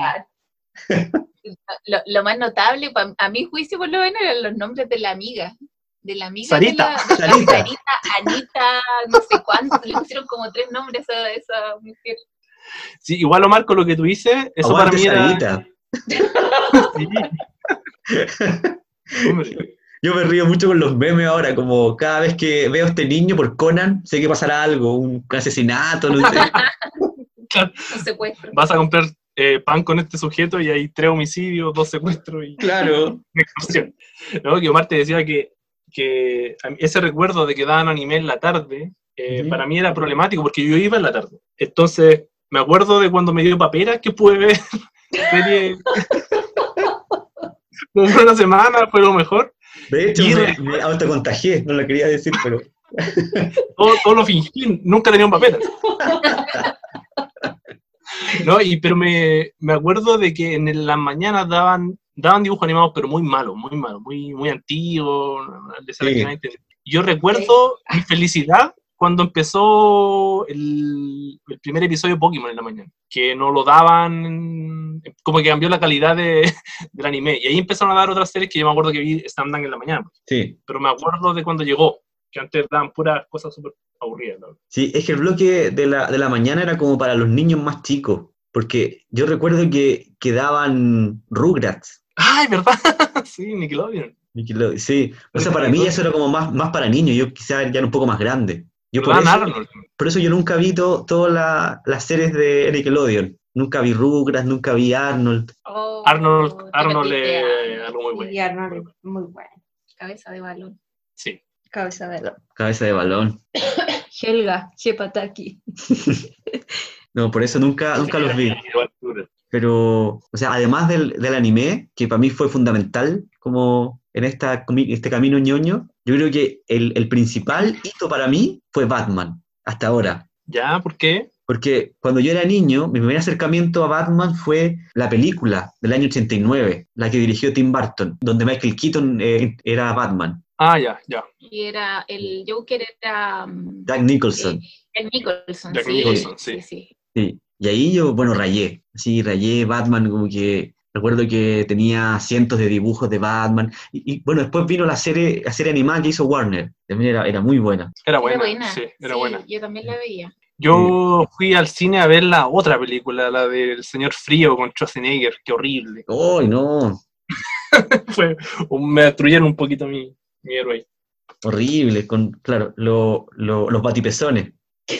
Lo, lo más notable, a mi juicio por lo menos, eran los nombres de la amiga. De la amiga Sarita. de la, de la Sarita. Sarita, Anita, no sé cuánto, le pusieron como tres nombres a esa mujer. Sí, igual Omar, con lo que tú dices, eso Aguante, para mí era... Sarita. Sí. Yo me río mucho con los memes ahora, como cada vez que veo a este niño por Conan, sé que pasará algo, un asesinato, no sé. Un secuestro. vas a comprar eh, pan con este sujeto y hay tres homicidios, dos secuestros y Claro. una extorsión. ¿No? Que Omar te decía que, que ese recuerdo de que daban anime en la tarde, eh, para mí era problemático porque yo iba en la tarde. Entonces, me acuerdo de cuando me dio papera que pude ver serie. Fue una semana, fue lo mejor. De hecho, Y me, me autocontagié, no lo quería decir, pero todo, todo lo fingí, nunca tenía un papel. No, y, pero me, me acuerdo de que en las mañanas daban, daban dibujos animados, pero muy malos, muy malos, muy, muy antiguos. Sí. Yo recuerdo mi felicidad cuando empezó el, el primer episodio de Pokémon en la mañana, que no lo daban, como que cambió la calidad de, del anime. Y ahí empezaron a dar otras series que yo me acuerdo que vi Stand en la mañana, sí. pero me acuerdo de cuando llegó, que antes daban puras cosas súper aburridas. ¿no? Sí, es que el bloque de la, de la mañana era como para los niños más chicos, porque yo recuerdo que, que daban Rugrats. ¡Ay, verdad! sí, Nickelodeon. Nickelode- Sí, o sea, para mí eso era como más, más para niños, yo quizás ya era un poco más grande. Yo por eso, por eso yo nunca vi to- todas la- las series de Nickelodeon. Nunca vi Rugrats, nunca vi Arnold. Oh, Arnold, Arnold es algo muy bueno. Y Arnold muy bueno. Cabeza de balón. Sí. Cabeza de lo- Cabeza de balón. Helga, Shepataki. No, por eso nunca, nunca los vi. Pero, o sea, además del, del anime, que para mí fue fundamental como en esta, comi- este camino ñoño, yo creo que el, el principal hito para mí fue Batman, hasta ahora. ¿Ya? ¿Por qué? Porque cuando yo era niño, mi primer acercamiento a Batman fue la película del año 89, la que dirigió Tim Burton, donde Michael Keaton eh, era Batman, Ah, ya, ya. Y era, el Joker era mm, Jack Nicholson. eh, Jack Nicholson. Jack sí, Nicholson, sí. sí, sí. Y ahí yo, bueno, rayé. Sí, rayé Batman, como que recuerdo que tenía cientos de dibujos de Batman. Y, y, bueno, después vino la serie, la serie animada que hizo Warner. También era, era muy buena. Era Era buena. buena. Sí, era sí, buena. Yo también la veía. Yo fui al cine a ver la otra película, la del Señor Frío con Schwarzenegger. Qué horrible. ¡Ay, no! Fue, me destruyeron un poquito mi, mi héroe. Horrible, con, claro, lo- lo- los batipezones.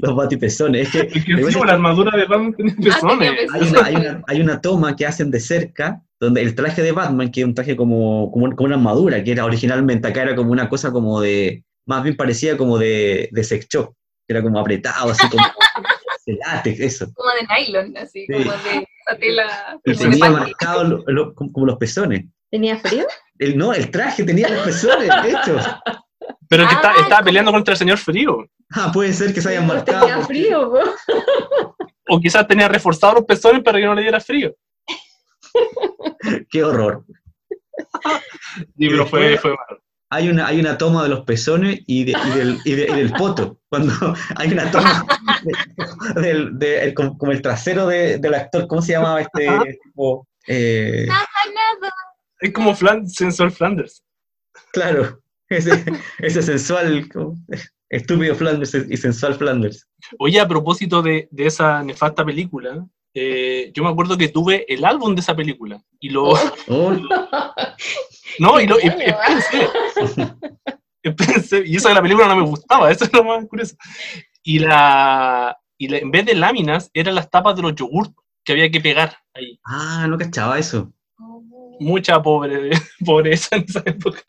los batipezones. Es que Es que encima la armadura de Batman tenía pezones. tenía hay una, hay, una, hay una toma que hacen de cerca, donde el traje de Batman, que es un traje como, como, como una armadura, que era originalmente acá, era como una cosa como de, más bien parecía como de, de sex shop, que era como apretado, así como de látex, eso. Como de nylon, así, Sí. como de tela. Y tenía panty. marcado lo- lo- como, como los pezones. ¿Tenía frío? El, no, el traje tenía los pezones, de hecho. Pero es que Ah, está- estaba peleando contra el Señor Frío. Ah, puede ser que se hayan No marcado. tenía porque- frío, po. O quizás tenía reforzado los pezones para que no le diera frío. Qué horror. Sí, pero fue, fue malo. hay una, hay una toma de los pezones y, de- y del, y de- y del poto. Cuando hay una toma de- del, de- el- como, como el trasero de- del actor, ¿cómo se llamaba este tipo? Eh, Nada. Es como Flan, Sensor Flanders. claro, ese, ese sensual, estúpido Flanders y sensual Flanders. Oye, a propósito de, de esa nefasta película, eh, yo me acuerdo que tuve el álbum de esa película. Y lo. Oh, No, y lo. y- y pensé, pensé- y eso de la película no me gustaba, eso es lo más curioso. Y la. Y la- en vez de láminas, eran las tapas de los yogurts que había que pegar ahí. ah, no cachaba eso. Mucha pobre, pobreza en esa época.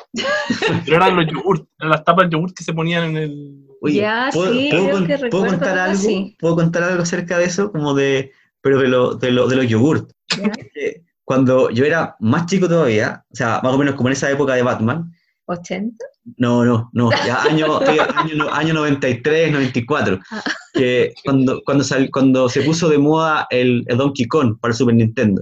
Pero eran los yogurts, eran las tapas de yogurt que se ponían en el. Oye, Ya, ¿puedo, sí, puedo con- que ¿puedo contar algo. ¿Puedo contar algo acerca de eso? Como de, pero de, lo, de, lo, de los yogurt. Ya. Eh, Cuando yo era más chico todavía, o sea, más o menos como en esa época de Batman, ¿80? no, no, no, ya año, estoy- año, año 93, 94, Ah. que cuando, cuando, sal- cuando se puso de moda el, el Donkey Kong para el Super Nintendo,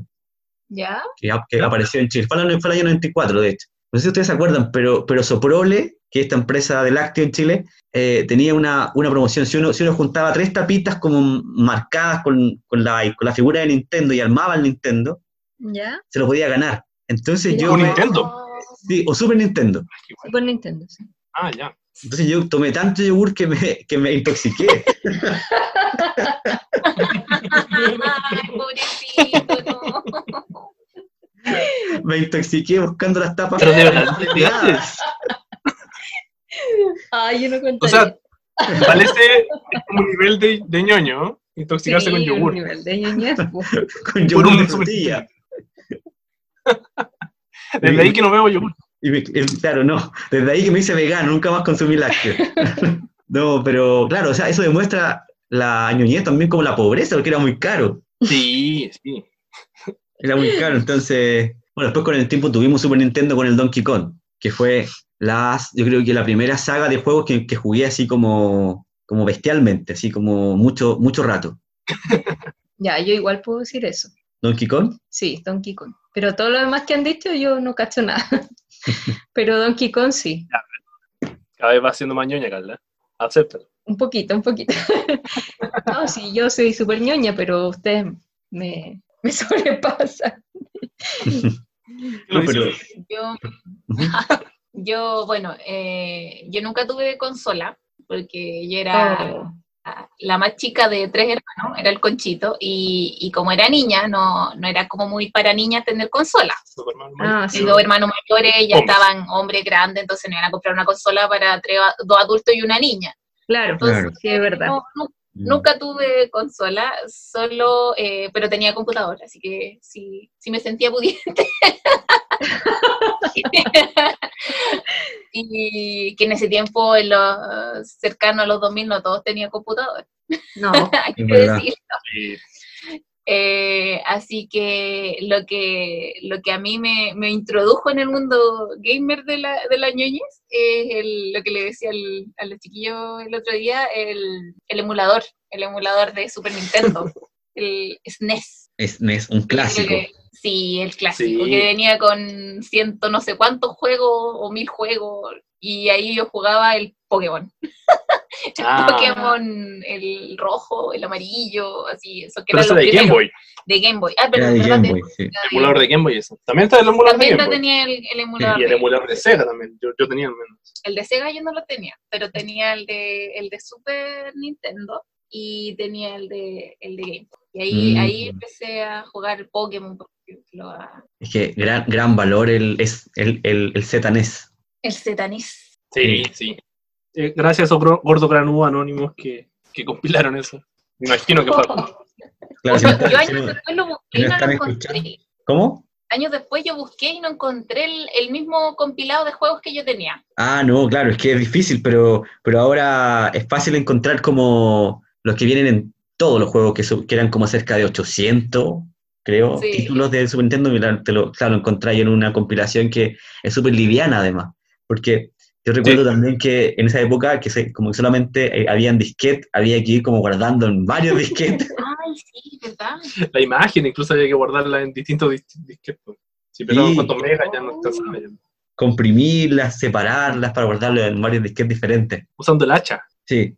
¿Ya? que, que apareció en Chile, fue el, año- fue el año 94 de hecho. No sé si ustedes se acuerdan, pero, pero Soprole, que es esta empresa de lácteo en Chile, eh, tenía una, una promoción, si uno, si uno juntaba tres tapitas como marcadas con, con, la, con la figura de Nintendo y armaba el Nintendo, ¿Ya? se lo podía ganar. Entonces yo... ¿Un me- Nintendo? Sí, o Super Nintendo. Super Nintendo, sí. Ah, ya. Entonces yo tomé tanto yogur que me, que me intoxiqué. Ay, pobrecito, no. Me intoxiqué buscando las tapas. Pero de verdad. Ay, yo no O contaría. sea, parece como un nivel de, de ñoño, Intoxicarse con Sí, un yogur. nivel de ñoñez, pues. Con yogur un de frutilla. Desde ahí que no veo yogur. Y me- eh, claro, no. Desde ahí que me hice vegano, nunca más consumí lácteos. no, pero claro, o sea, eso demuestra la ñoñez también como la pobreza, porque era muy caro. Sí, sí. Era muy caro, entonces... Bueno, después con el tiempo tuvimos Super Nintendo con el Donkey Kong, que fue las, yo creo que la primera saga de juegos que, que jugué así como, como bestialmente, así como mucho, mucho rato. Ya, yo igual puedo decir eso. Donkey Kong, Sí, Donkey Kong. Pero todo lo demás que han dicho yo no cacho nada. Pero Donkey Kong sí. Cada vez va siendo más ñoña, Carla. Acéptalo. Un poquito, un poquito. no, sí, yo soy súper ñoña, pero ustedes me, me. No, pero- Yo, yo bueno, eh, yo nunca tuve consola, porque yo era Oh. la más chica de tres hermanos, era el Conchito, y, y como era niña, no, no era como muy para niñas tener consola. Ah, sí. dos hermanos mayores ya Hombres. estaban hombres grandes, entonces no iban a comprar una consola para tres, dos adultos y una niña. Claro, Claro. sí, es verdad. No, Nunca tuve consola, solo, eh, pero tenía computadora, así que sí, sí me sentía pudiente. y que en ese tiempo, en los cercano a los 2000, no todos tenían computador, No, hay que decirlo. Eh, así que lo que lo que a mí me, me introdujo en el mundo gamer de la, de la ñoñez es el- lo que le decía al, a los chiquillos el otro día, el, el emulador, el emulador de Super Nintendo, el SNES. Es, es un clásico. Que- sí, el clásico, Sí. que venía con ciento no sé cuántos juegos o mil juegos, y ahí yo jugaba el Pokémon. El Ah. Pokémon, el rojo, el amarillo, así, eso que Pero eran ese los de Game. Boy. De Game Boy. Ah, pero Era de. Game De- Boy, sí. era de- Emulador de Game Boy ese. También está el emulador de También Game lo Boy. tenía el, el emulador. Y el de- emulador de Sega también. Yo, yo tenía al menos. El de Sega yo no lo tenía, pero tenía el de, el de Super Nintendo y tenía el de, el de Game Boy. Y ahí, Mm. ahí empecé a jugar Pokémon, por ejemplo, a- Es que gran, gran valor el, es el, el, el ZNES. el Zetanis. Sí, sí. Eh, gracias a esos gordos granudos anónimos que, que compilaron eso. Me imagino que fue. Claro, si Yo años después lo busqué y no lo encontré. escuchando. ¿Cómo? Años después yo busqué y no encontré el, el mismo compilado de juegos que yo tenía. Ah, no, claro, es que es difícil, pero, pero ahora es fácil encontrar como los que vienen en todos los juegos, que, eran como cerca de 800, creo, Sí. títulos de Super Nintendo, te lo, claro, lo encontráis en una compilación que es súper liviana además, porque yo recuerdo Sí. también que en esa época, que se- como que solamente eh, habían disquetes, había que ir como guardando en varios disquetes. Ay, sí, ¿verdad? La imagen incluso había que guardarla en distintos dis- disquetes. Si Sí. cuántos megas ya no alcanzaba. ya. comprimirlas, separarlas para guardarlas en varios disquetes diferentes. Usando el hacha. Sí,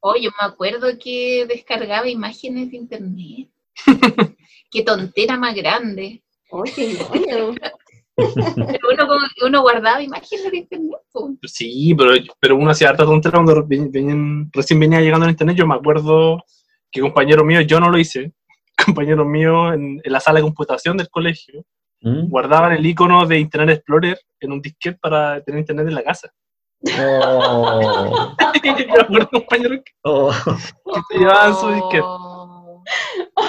Oh, yo me acuerdo que descargaba imágenes de internet. Qué tontera más grande. Oye, ñoño. Pero uno, como- uno guardaba imágenes de internet. Sí, pero, pero uno hacía harta tontera cuando venían- recién venía llegando al internet. Yo me acuerdo que compañeros míos, yo no lo hice, compañeros míos en, en la sala de computación del colegio, ¿Mm? guardaban el icono de Internet Explorer en un disquete para tener internet en la casa. Oh, yo me acuerdo compañeros que oh. se llevaban su disquete. Oh.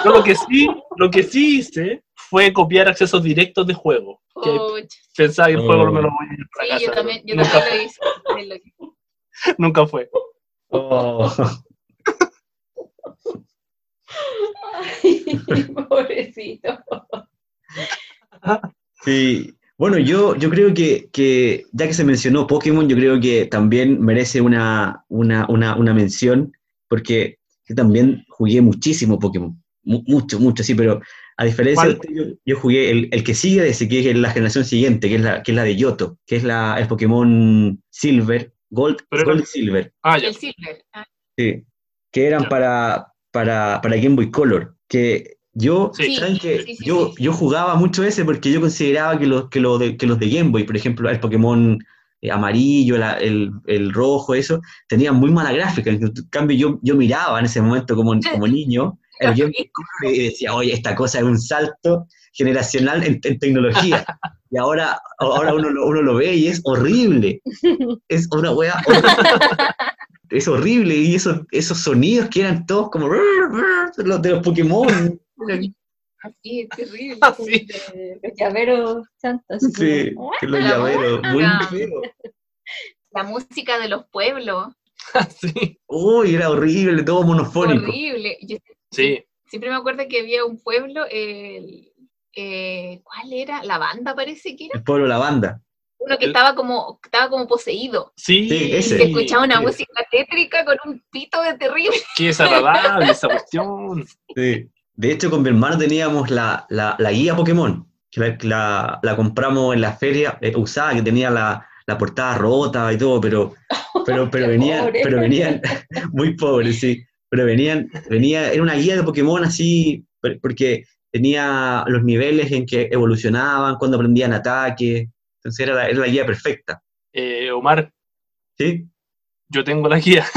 Yo lo que sí, lo que sí hice fue copiar accesos directos de juego. Que Pucha. pensaba que el juego Oh. no me lo voy a para Sí, casa. yo también, yo nunca, también lo hice. también lo hice. nunca fue. Oh. Ay, pobrecito. Sí, bueno, yo, yo creo que, que ya que se mencionó Pokémon, yo creo que también merece una, una, una, una mención, porque yo también jugué muchísimo Pokémon, Mu- mucho, mucho, sí, pero a diferencia de usted, yo, yo jugué el, el que sigue de ese, que es la generación siguiente, que es la, que es la de Yoto, que es la, el Pokémon Silver, Gold, Pero Gold Silver. Ah, ya. El Silver. ah, Sí, que eran Ya. para, para, para Game Boy Color. Que yo, Sí. ¿saben? Sí, sí, yo, sí. yo jugaba mucho ese porque yo consideraba que los, que los, de, que los de Game Boy, por ejemplo, el Pokémon eh, amarillo, la- el, el rojo, eso, tenían muy mala gráfica. En cambio, yo, yo miraba en ese momento como, como niño el Color y decía, oye, esta cosa es un salto generacional en, en tecnología. Y ahora, ahora uno, lo, uno lo ve y es horrible. Es una wea es horrible y esos, esos sonidos que eran todos como los de los Pokémon. Así, es terrible. Ah, como sí. de Los llaveros santos. así Sí, como, que los la llaveros, muy feo. La música de los pueblos, sí, Uy, era horrible, todo monofónico. horrible. Yo sí. siempre me acuerdo que había un pueblo, el- eh, ¿cuál era? La banda parece que era. El pueblo de la banda. Uno que El- estaba como, estaba como poseído. Sí, Sí, ese. Se escuchaba una sí. música tétrica con un pito de terrible. Qué desagradable esa cuestión. Sí. De hecho, con mi hermano teníamos la, la, la guía Pokémon, que la, la- la compramos en la feria eh, usada, que tenía la, la portada rota y todo, pero, pero, pero pero venían, muy pobres, sí, pero venían, venía, era una guía de Pokémon así, por- porque tenía los niveles en que evolucionaban, cuando aprendían ataques, entonces era la, era la guía perfecta, Eh, Omar, ¿sí? yo tengo la guía.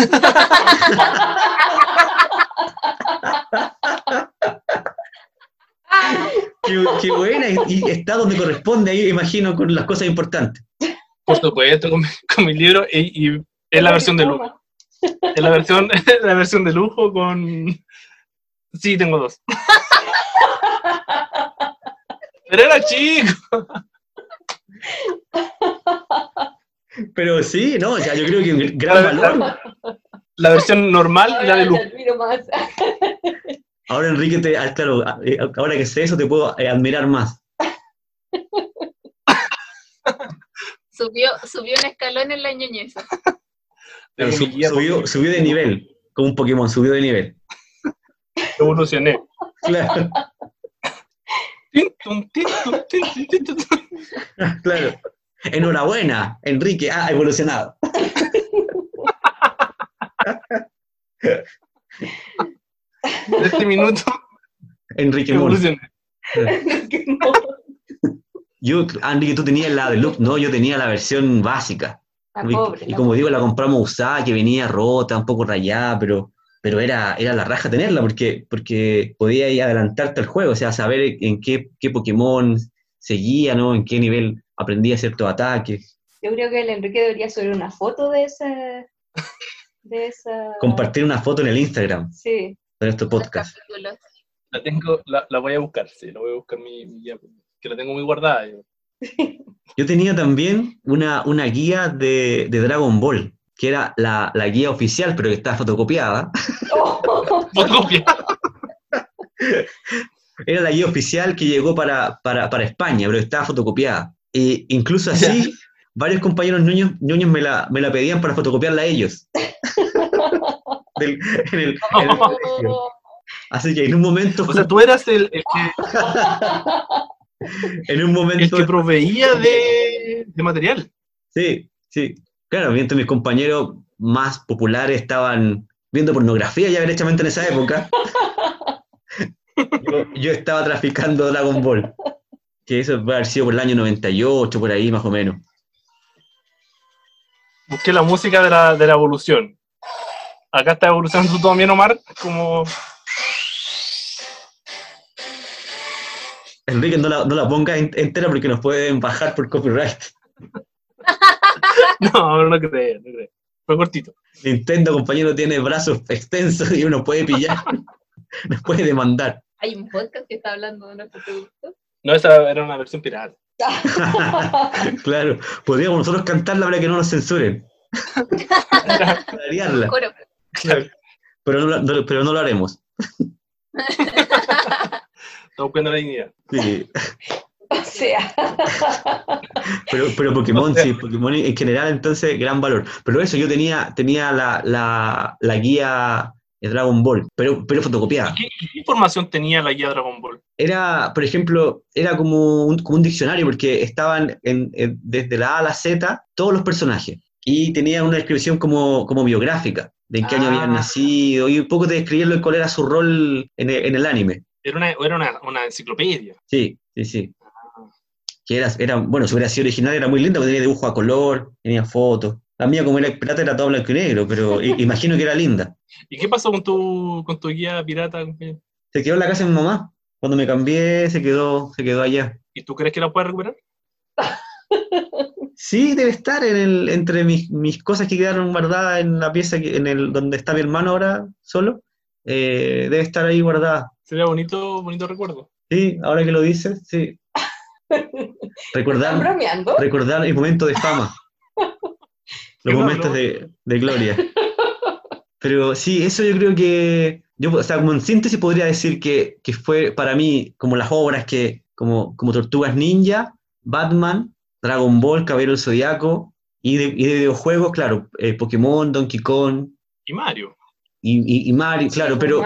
Qué, qué buena, y, y está donde corresponde ahí, imagino, con las cosas importantes. Por supuesto, con, mi- con mi libro. Y, y es la versión de lujo. Es la versión, la versión de lujo con. Sí, tengo dos. Pero era chico. Pero sí, no, o sea, yo creo que un gran valor. La versión normal y la de Ahora lujo. más. Ahora, Enrique, te, ah, claro, ah, eh, ahora que sé eso, te puedo eh, admirar más. Subió, subió un escalón en la ñoñez. Claro, Tengo su- mi guía subió, subió de nivel, como un Pokémon, subió de nivel. Evolucioné. Claro, claro. Enhorabuena, Enrique, ha evolucionado. De este minuto Enrique evolucioné. Yo, Enrique, tú tenías la deluxe, no, yo tenía la versión básica. La Y- pobre. y la como digo, la compramos usada, que venía rota, un poco rayada, pero, pero era, era la raja tenerla porque, porque podía ir adelantarte al juego, o sea, saber en qué, qué Pokémon seguía, ¿no? En qué nivel aprendía ciertos ataques. Yo creo que el Enrique debería subir una foto de esa. De esa. Compartir una foto en el Instagram Sí. de nuestro podcast. La tengo, la, la voy a buscar, sí, la voy a buscar mi, que la tengo muy guardada. yo. Yo tenía también una, una guía de, de Dragon Ball, que era la, la guía oficial, pero que estaba fotocopiada. Oh, Fotocopia. Era la guía oficial que llegó para, para, para España, pero estaba fotocopiada. E incluso así, varios compañeros ñoños, ñoños me, la, me la pedían para fotocopiarla a ellos. Del- en el- en el. Así que en un momento, O sea, tú eras el, el que, en un el momento, que proveía de, de material. sí, sí. Claro, mientras mis compañeros más populares estaban viendo pornografía ya derechamente en esa época, yo, yo estaba traficando Dragon Ball. Que eso puede haber sido por el año 98, por ahí más o menos. Busqué la música de la, de la evolución. Acá está evolucionando tú también, Omar, como... Enrique, no la, no la pongas en- entera porque nos pueden bajar por copyright. No, no creo, no creo. Fue cortito. Nintendo, compañero, tiene brazos extensos y uno puede pillar, nos puede demandar. Hay un podcast que está hablando de nuestro producto. No, esa era una versión pirata. claro, podríamos nosotros cantarla para que no nos censuren. Claro. pero no, la- no- pero no lo haremos. Está buscando la dignidad. Sí, o sea. pero, pero Pokémon, sí, Pokémon en general, entonces, gran valor. Pero eso, yo tenía, tenía la, la, la guía de Dragon Ball, pero, pero fotocopiada. ¿Qué, qué información tenía la guía Dragon Ball? era, por ejemplo, era como un, como un diccionario, porque estaban en- en- desde la A a la Z todos los personajes. Y tenía una descripción como, como biográfica, de en qué año Ah. habían nacido, y un poco te describían cuál era su rol en el, en el anime. Era una, era una, una enciclopedia. Sí, sí, sí. Que era, era, bueno, si hubiera sido original era muy linda, porque tenía dibujo a color, tenía fotos. La mía, como era pirata, era todo blanco y negro, pero imagino que era linda. ¿Y qué pasó con tu, con tu guía pirata? Se quedó en la casa de mi mamá. Cuando me cambié, se quedó, se quedó allá. ¿Y tú crees que la puedes recuperar? Sí, debe estar en el, entre mis, mis cosas que quedaron guardadas en la pieza que, en el, donde está mi hermano ahora solo. eh, debe estar ahí guardada. Sería bonito, bonito recuerdo. Sí, ahora que lo dices, sí. ¿Están Recordar, bromeando? recordar el momento de fama. Los momentos de, de gloria. Pero sí, eso yo creo que, yo, o sea, como en síntesis podría decir que, que fue para mí como las obras que, como, como Tortugas Ninja, Batman, Dragon Ball, Caballero del Zodiaco, y de, y de videojuegos, claro, eh, Pokémon, Donkey Kong Y Mario. y, y- y Mario, claro, pero,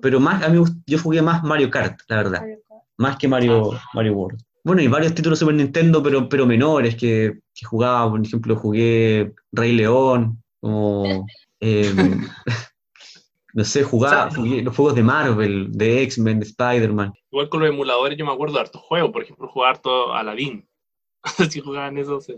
pero más, a mí yo jugué más Mario Kart, la verdad, Mario Kart. más que Mario, Mario World. Bueno, y varios títulos Super Nintendo, pero, pero menores, que, que jugaba, por ejemplo, jugué Rey León, como, eh, no sé, jugaba, jugué los juegos de Marvel, de X-Men, de Spider-Man. Igual con los emuladores yo me acuerdo de hartos juegos, por ejemplo, jugar harto Aladdin. si jugaban eso, sí.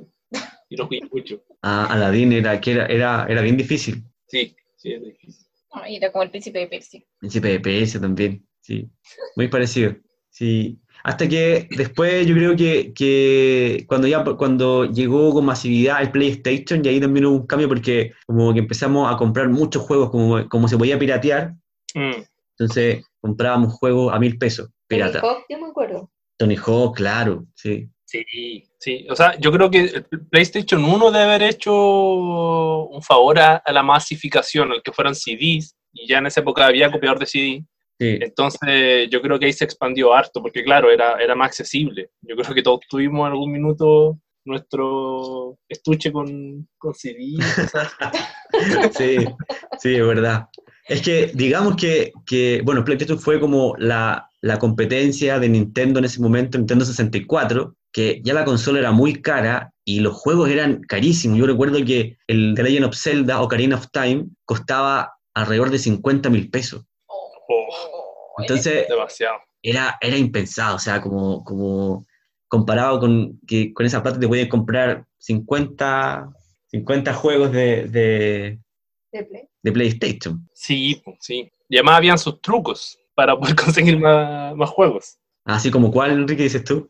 y lo jugué mucho. A Aladdin era, que era, era, era bien difícil. Sí, sí, es difícil. Ah, Era como el príncipe de Persia. Príncipe de PS también, sí. Muy parecido. Sí. Hasta que después yo creo que, que cuando ya cuando llegó con masividad el PlayStation, y ahí también hubo un cambio porque como que empezamos a comprar muchos juegos como, como se podía piratear, Mm. entonces comprábamos juegos a mil pesos, Tony pirata. Hawk, yo me acuerdo. Tony Hawk, claro, sí. Sí, sí. O sea, yo creo que PlayStation 1 debe haber hecho un favor a, a la masificación, al que fueran CDs, y ya en esa época había copiador de CD. sí. Entonces, yo creo que ahí se expandió harto, porque claro, era, era más accesible. Yo creo que todos tuvimos en algún minuto nuestro estuche con, con CD. cosas. Sí, sí, es verdad. Es que digamos que, que, bueno, PlayStation fue como la, la competencia de Nintendo en ese momento, Nintendo 64, que ya la consola era muy cara y los juegos eran carísimos. Yo recuerdo que el The Legend of Zelda o Ocarina of Time costaba alrededor de 50 mil pesos. Oh, Entonces demasiado. era, era impensado, o sea, como, como comparado con que con esa plata te podías comprar 50, 50 juegos de, de, De Play. de PlayStation. Sí, sí. Y además habían sus trucos para poder conseguir más, más juegos. Así como cuál, Enrique, dices tú.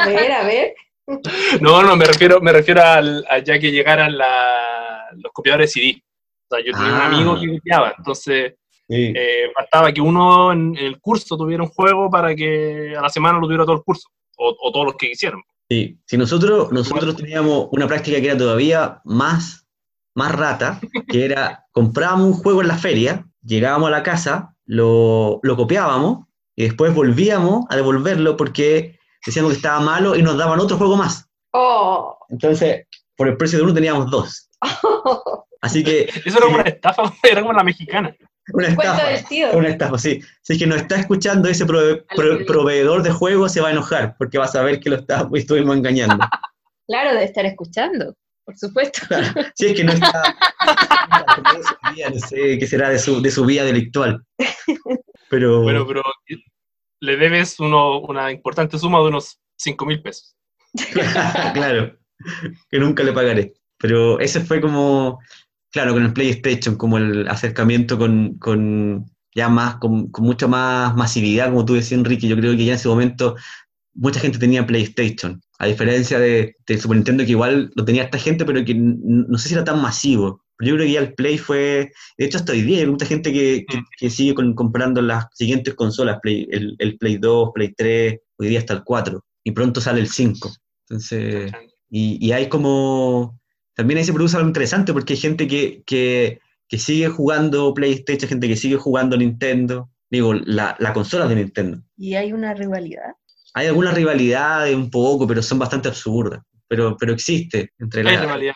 A ver, a ver. No, no, me refiero, me refiero al, a ya que llegaran la- los copiadores de CD. O sea, yo tenía un Ah. amigo que copiaba, entonces Sí. eh, bastaba que uno en, en el curso tuviera un juego para que a la semana lo tuviera todo el curso, o, o todos los que quisieran. Sí, si nosotros, nosotros teníamos una práctica que era todavía más, más rata, que era comprábamos un juego en la feria, llegábamos a la casa, lo, lo copiábamos y después volvíamos a devolverlo porque decíamos que estaba malo y nos daban otro juego más. Oh. Entonces, por el precio de uno teníamos dos. Así que Eso era como una estafa, era como la mexicana. una estafa. Una estafa, sí. Si es que nos está escuchando ese prove- pro- proveedor de juegos, se va a enojar porque va a saber que lo está, estuvimos engañando. Claro, de estar escuchando, por supuesto. Si es que no está. no sé qué será de su, de su vida delictual. Pero. Bueno, pero le debes uno, una importante suma de unos 5 mil pesos. claro, que nunca le pagaré. Pero ese fue como, claro, con el PlayStation, como el acercamiento con, con ya más, con, con mucha más masividad, como tú decías, Enrique. Yo creo que ya en ese momento mucha gente tenía PlayStation, a diferencia de, de Super Nintendo, que igual lo tenía esta gente, pero que no sé si era tan masivo. Pero yo creo que ya el Play fue, de hecho hasta hoy día hay mucha gente que, que- que sigue con- comprando las siguientes consolas, Play, el, el Play 2, Play 3, hoy día hasta el 4, y pronto sale el 5. Entonces, y, y hay como, también ahí se produce algo interesante porque hay gente que, que, que sigue jugando PlayStation, gente que sigue jugando Nintendo, digo, la, la consola de Nintendo. Y hay una rivalidad. Hay algunas rivalidades un poco, pero son bastante absurdas. Pero, pero existe entre Hay la, rivalidad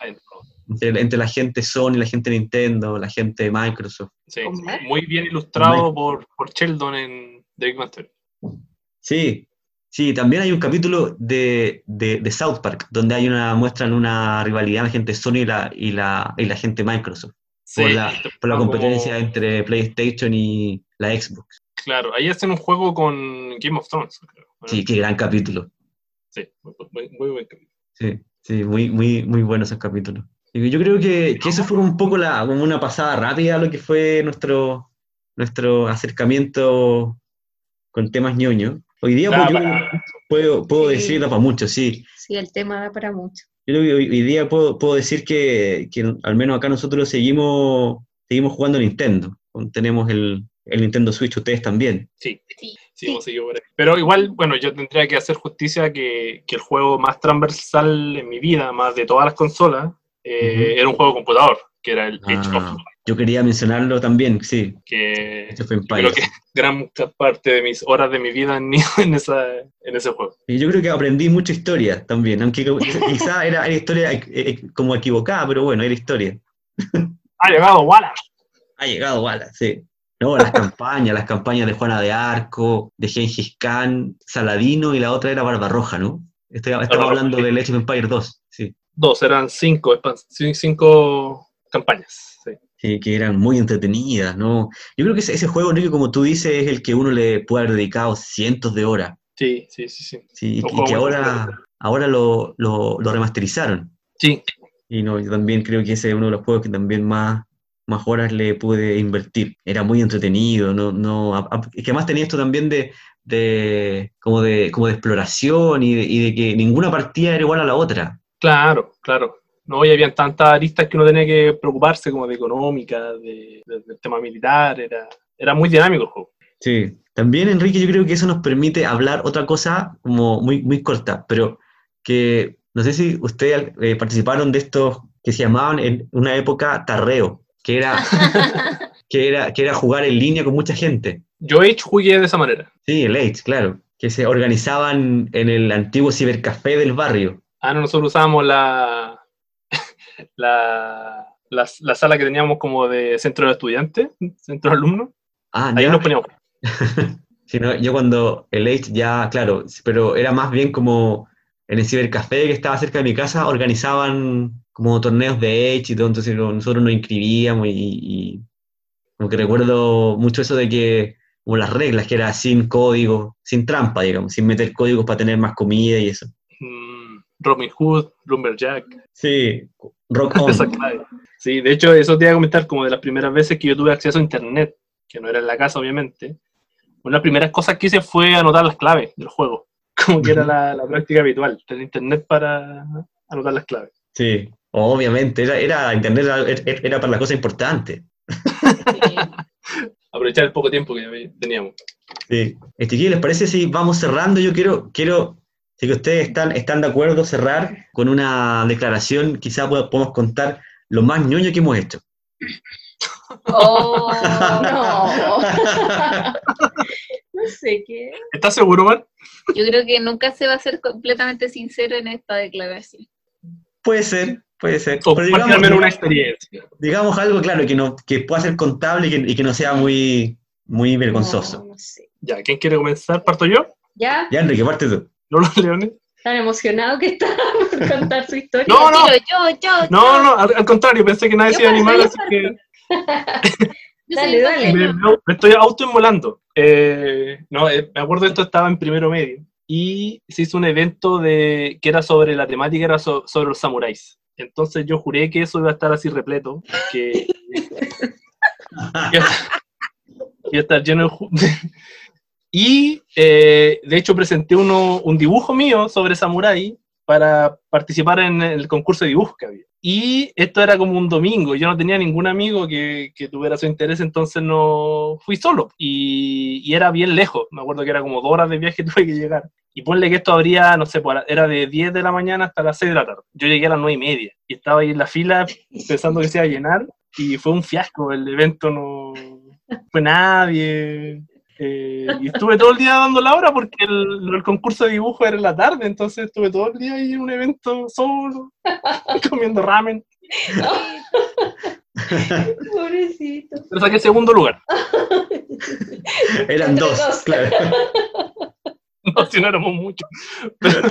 entre, entre la gente Sony, la gente Nintendo, la gente Microsoft. Sí, muy bien ilustrado por, por Sheldon en The Big Theory. Sí, sí, también hay un capítulo de, de, de South Park donde hay una, muestran una rivalidad la gente Sony y la, y la, y la gente Microsoft Sí, por, la, por la como- competencia entre PlayStation y la Xbox. Claro, ahí hacen un juego con Game of Thrones, creo. Sí, qué gran capítulo. Sí, muy, muy- muy buen capítulo. Sí, sí, muy, muy, muy buenos esos capítulos. Y yo creo que, que eso fue un poco la, como una pasada rápida a lo que fue nuestro, nuestro acercamiento con temas ñoños. Hoy día, Ah, pues, yo- para- puedo, puedo Sí. decirlo para muchos, sí. Sí, el tema da para mucho. Yo creo que hoy, hoy día puedo, puedo decir que, que al menos acá nosotros seguimos, seguimos jugando Nintendo. Tenemos el, el Nintendo Switch, ustedes también. Sí, Sí. Sí, hemos seguido por ahí. Pero igual, bueno, yo tendría que hacer justicia que, que el juego más transversal en mi vida, más de todas las consolas, eh, era un juego de computador, que era el Age of Ah, Empires, yo quería mencionarlo también, sí. que Age of creo que gran parte de mis horas de mi vida han ido en, esa, en ese juego. Y yo creo que aprendí mucha historia también, aunque quizá era, era historia eh, eh, como equivocada, pero bueno, era historia. Ha llegado Wallace. Ha llegado Wallace, sí. No, las campañas, las campañas de Juana de Arco, de Gengis Khan, Saladino y la otra era Barbarroja, ¿no? Estamos Barbarroja, hablando del Age of Empires 2, sí. Dos, eran cinco, cinco campañas. sí. Sí, que eran muy entretenidas, ¿no? Yo creo que ese, ese juego, Enrique, como tú dices, es el que uno le puede haber dedicado cientos de horas, Sí, sí, sí, sí. ¿sí? Y, que ahora, ahora lo, lo, lo remasterizaron. Sí, Y no, yo también creo que ese es uno de los juegos que también más, más horas le pude invertir. Era muy entretenido, no, no, a- que además tenía esto también de, de, como de, como de exploración y de, y de que ninguna partida era igual a la otra. claro, claro. No, y habían tantas aristas que uno tenía que preocuparse, como de económica, de, de- del tema militar, era, era muy dinámico el juego. Sí. También, Enrique, yo creo que eso nos permite hablar otra cosa como muy, muy corta, pero que no sé si ustedes eh, participaron de estos que se llamaban en una época tarreo, que era, que era, que era jugar en línea con mucha gente. Yo Age jugué de esa manera. Sí, el Age, claro, que se organizaban en el antiguo cibercafé del barrio. Ah, no, nosotros usábamos la, la, la, la sala que teníamos como de centro de estudiantes, centro de alumnos. Ah, Ahí ya. nos poníamos. Sí, no, yo cuando el Age ya, claro, pero era más bien como en el cibercafé que estaba cerca de mi casa, organizaban como torneos de Age y todo, entonces no- nosotros nos inscribíamos y, y como que recuerdo mucho eso de que, como las reglas, que era sin código, sin trampa, digamos, sin meter códigos para tener más comida y eso. Mm, Robin Hood, Lumberjack, Sí, rock on. Sí, de hecho, eso te iba a comentar como de las primeras veces que yo tuve acceso a internet, que no era en la casa, obviamente. Una de las primeras cosas que hice fue anotar las claves del juego, como que era la, la práctica habitual, tener internet para anotar las claves. Sí, obviamente, era, era internet era, para la cosa importante. Aprovechar el poco tiempo que teníamos. Sí. Este, ¿qué les parece si vamos cerrando? Yo quiero, quiero, si que ustedes están, están de acuerdo, cerrar con una declaración, quizá pod- podemos contar lo más ñoño que hemos hecho. Oh, No. no sé qué. ¿Estás seguro, Mar? Yo creo que nunca se va a ser completamente sincero en esta declaración. Puede ser, puede ser. O Pero digamos, una experiencia. digamos algo, claro, que, no, que pueda ser contable y que, y que no sea muy, muy vergonzoso. No, no sé. Ya, ¿quién quiere comenzar? ¿Parto yo? ¿Ya? Ya, Enrique, parte tú. ¿Lolo Leones? ¿Tan emocionado que está por contar su historia? No, no. Yo, yo, No, no, al, al contrario, pensé que nadie Yo se iba a animar, así que Dale, dale. me, me- me estoy autoinmolando. Eh, no, eh, me acuerdo esto estaba en primero medio y se hizo un evento de que era sobre la temática, era so- sobre los samuráis. Entonces yo juré que eso iba a estar así repleto, que iba a estar, iba a estar lleno de... Y eh, de hecho presenté uno, un dibujo mío sobre samurái para participar en el concurso de dibujo que había. Y esto era como un domingo, yo no tenía ningún amigo que, que tuviera su interés, entonces no fui solo. Y, y era bien lejos, me acuerdo que era como dos horas de viaje tuve que llegar. Y ponle que esto habría, no sé, era de 10 de la mañana hasta las 6 de la tarde. Yo llegué a las 9 y media y estaba ahí en la fila pensando que se iba a llenar y fue un fiasco, el evento no fue nadie. Eh, y estuve todo el día dando la hora porque el, el concurso de dibujo era en la tarde, entonces estuve todo el día ahí en un evento solo, comiendo ramen. Pobrecito. Pero saqué segundo lugar. Eran dos, dos. claro. No, si no éramos muchos. Pero,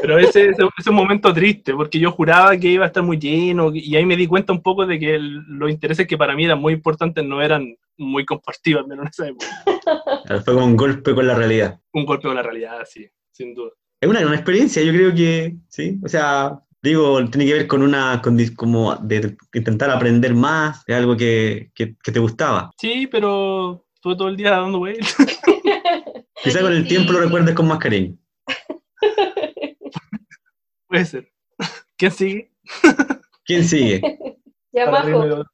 pero ese, es un momento triste, porque yo juraba que iba a estar muy lleno, y ahí me di cuenta un poco de que el- los intereses que para mí eran muy importantes no eran muy compartidos, al menos en esa época. Fue como un golpe con la realidad. Un golpe con la realidad, sí, sin duda. Es una gran experiencia, yo creo que, sí. O sea, digo, tiene que ver con una, con como de intentar aprender más de algo que, que- que te gustaba. Sí, pero estuve todo el día dando vueltas. Quizá con el tiempo lo recuerdes con más cariño. Puede ser. ¿Quién sigue? ¿Quién sigue? Ya abajo.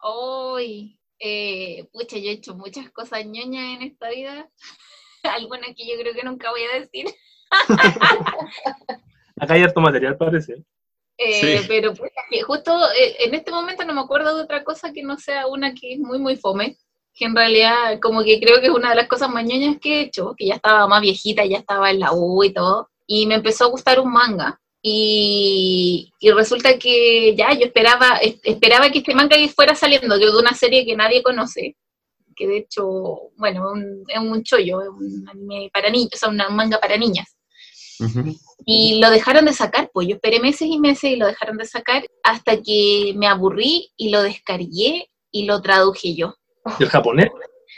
Hoy, eh, pucha, yo he hecho muchas cosas ñoñas en esta vida. Algunas que yo creo que nunca voy a decir. Acá hay harto material, parece. Eh, Sí. Pero pucha, que justo eh, en este momento no me acuerdo de otra cosa que no sea una que es muy, muy fome. Que en realidad, como que creo que es una de las cosas más ñoñas que he hecho, que ya estaba más viejita, ya estaba en la U y todo. Y me empezó a gustar un manga. Y, y resulta que ya yo esperaba, es- esperaba que este manga fuera saliendo que de una serie que nadie conoce, que de hecho, bueno, un- es un chollo, es un anime para niños, o sea, un manga para niñas. Y lo dejaron de sacar, pues yo esperé meses y meses y lo dejaron de sacar hasta que me aburrí y lo descargué y lo traduje yo. ¿Y el japonés?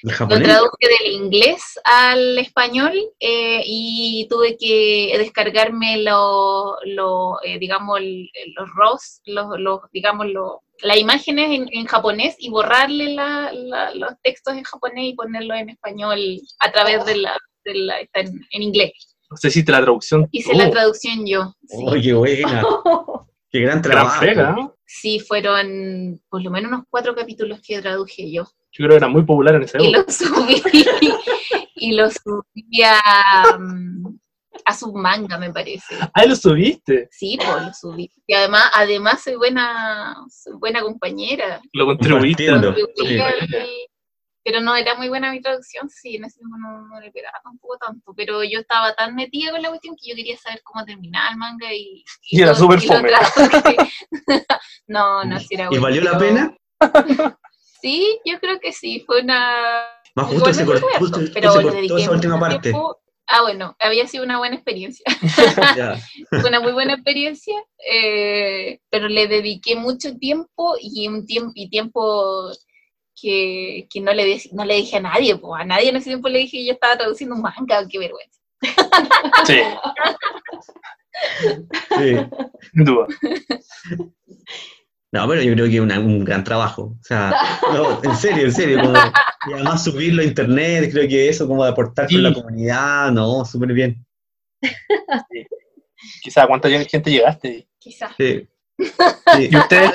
¿El Lo traduje del inglés al español eh, y tuve que descargarme lo, lo, eh, digamos, el- los RAWs, los, los, digamos, lo- las imágenes en, en japonés y borrarle la- la- los textos en japonés y ponerlos en español a través de la, de la está en, en inglés. No sé si hiciste la traducción. Hice la traducción yo. sí. Oye, qué buena. Qué gran Gran trabajo. ¿no? Sí, fueron por lo menos unos cuatro capítulos que traduje yo. Yo creo que era muy popular en esa Y época. lo subí, y lo subí a, a Submanga, me parece. Ah, lo subiste. Sí, pues lo subí. Y además, además soy buena, soy buena compañera. Lo contribuiste. Sí. Pero no era muy buena mi traducción, sí, en ese tiempo no, no le pegaba tampoco tanto. Pero yo estaba tan metida con la cuestión que yo quería saber cómo terminaba el manga y. Y era súper y fome. no, no, sí era ¿Y bueno, valió la pero- pena? Sí, yo creo que sí, fue una... Más justo se, un cor- esfuerzo, justo- justo pero se le cortó dediqué esa última parte. tiempo. Ah, bueno, había sido una buena experiencia, fue una muy buena experiencia, eh, pero le dediqué mucho tiempo y un tiempo y tiempo que, que no, le di- no le dije a nadie, a nadie en ese tiempo le dije que yo estaba traduciendo un manga, qué vergüenza. Sí, Sí. sin duda. No, pero yo creo que es un gran trabajo. O sea, no, en serio, en serio. Como, y además subirlo a internet, creo que eso, como de aportar Sí. con la comunidad, no, súper bien. Quizá cuánta gente llegaste. Quizás. Sí. Sí. ¿Y ustedes,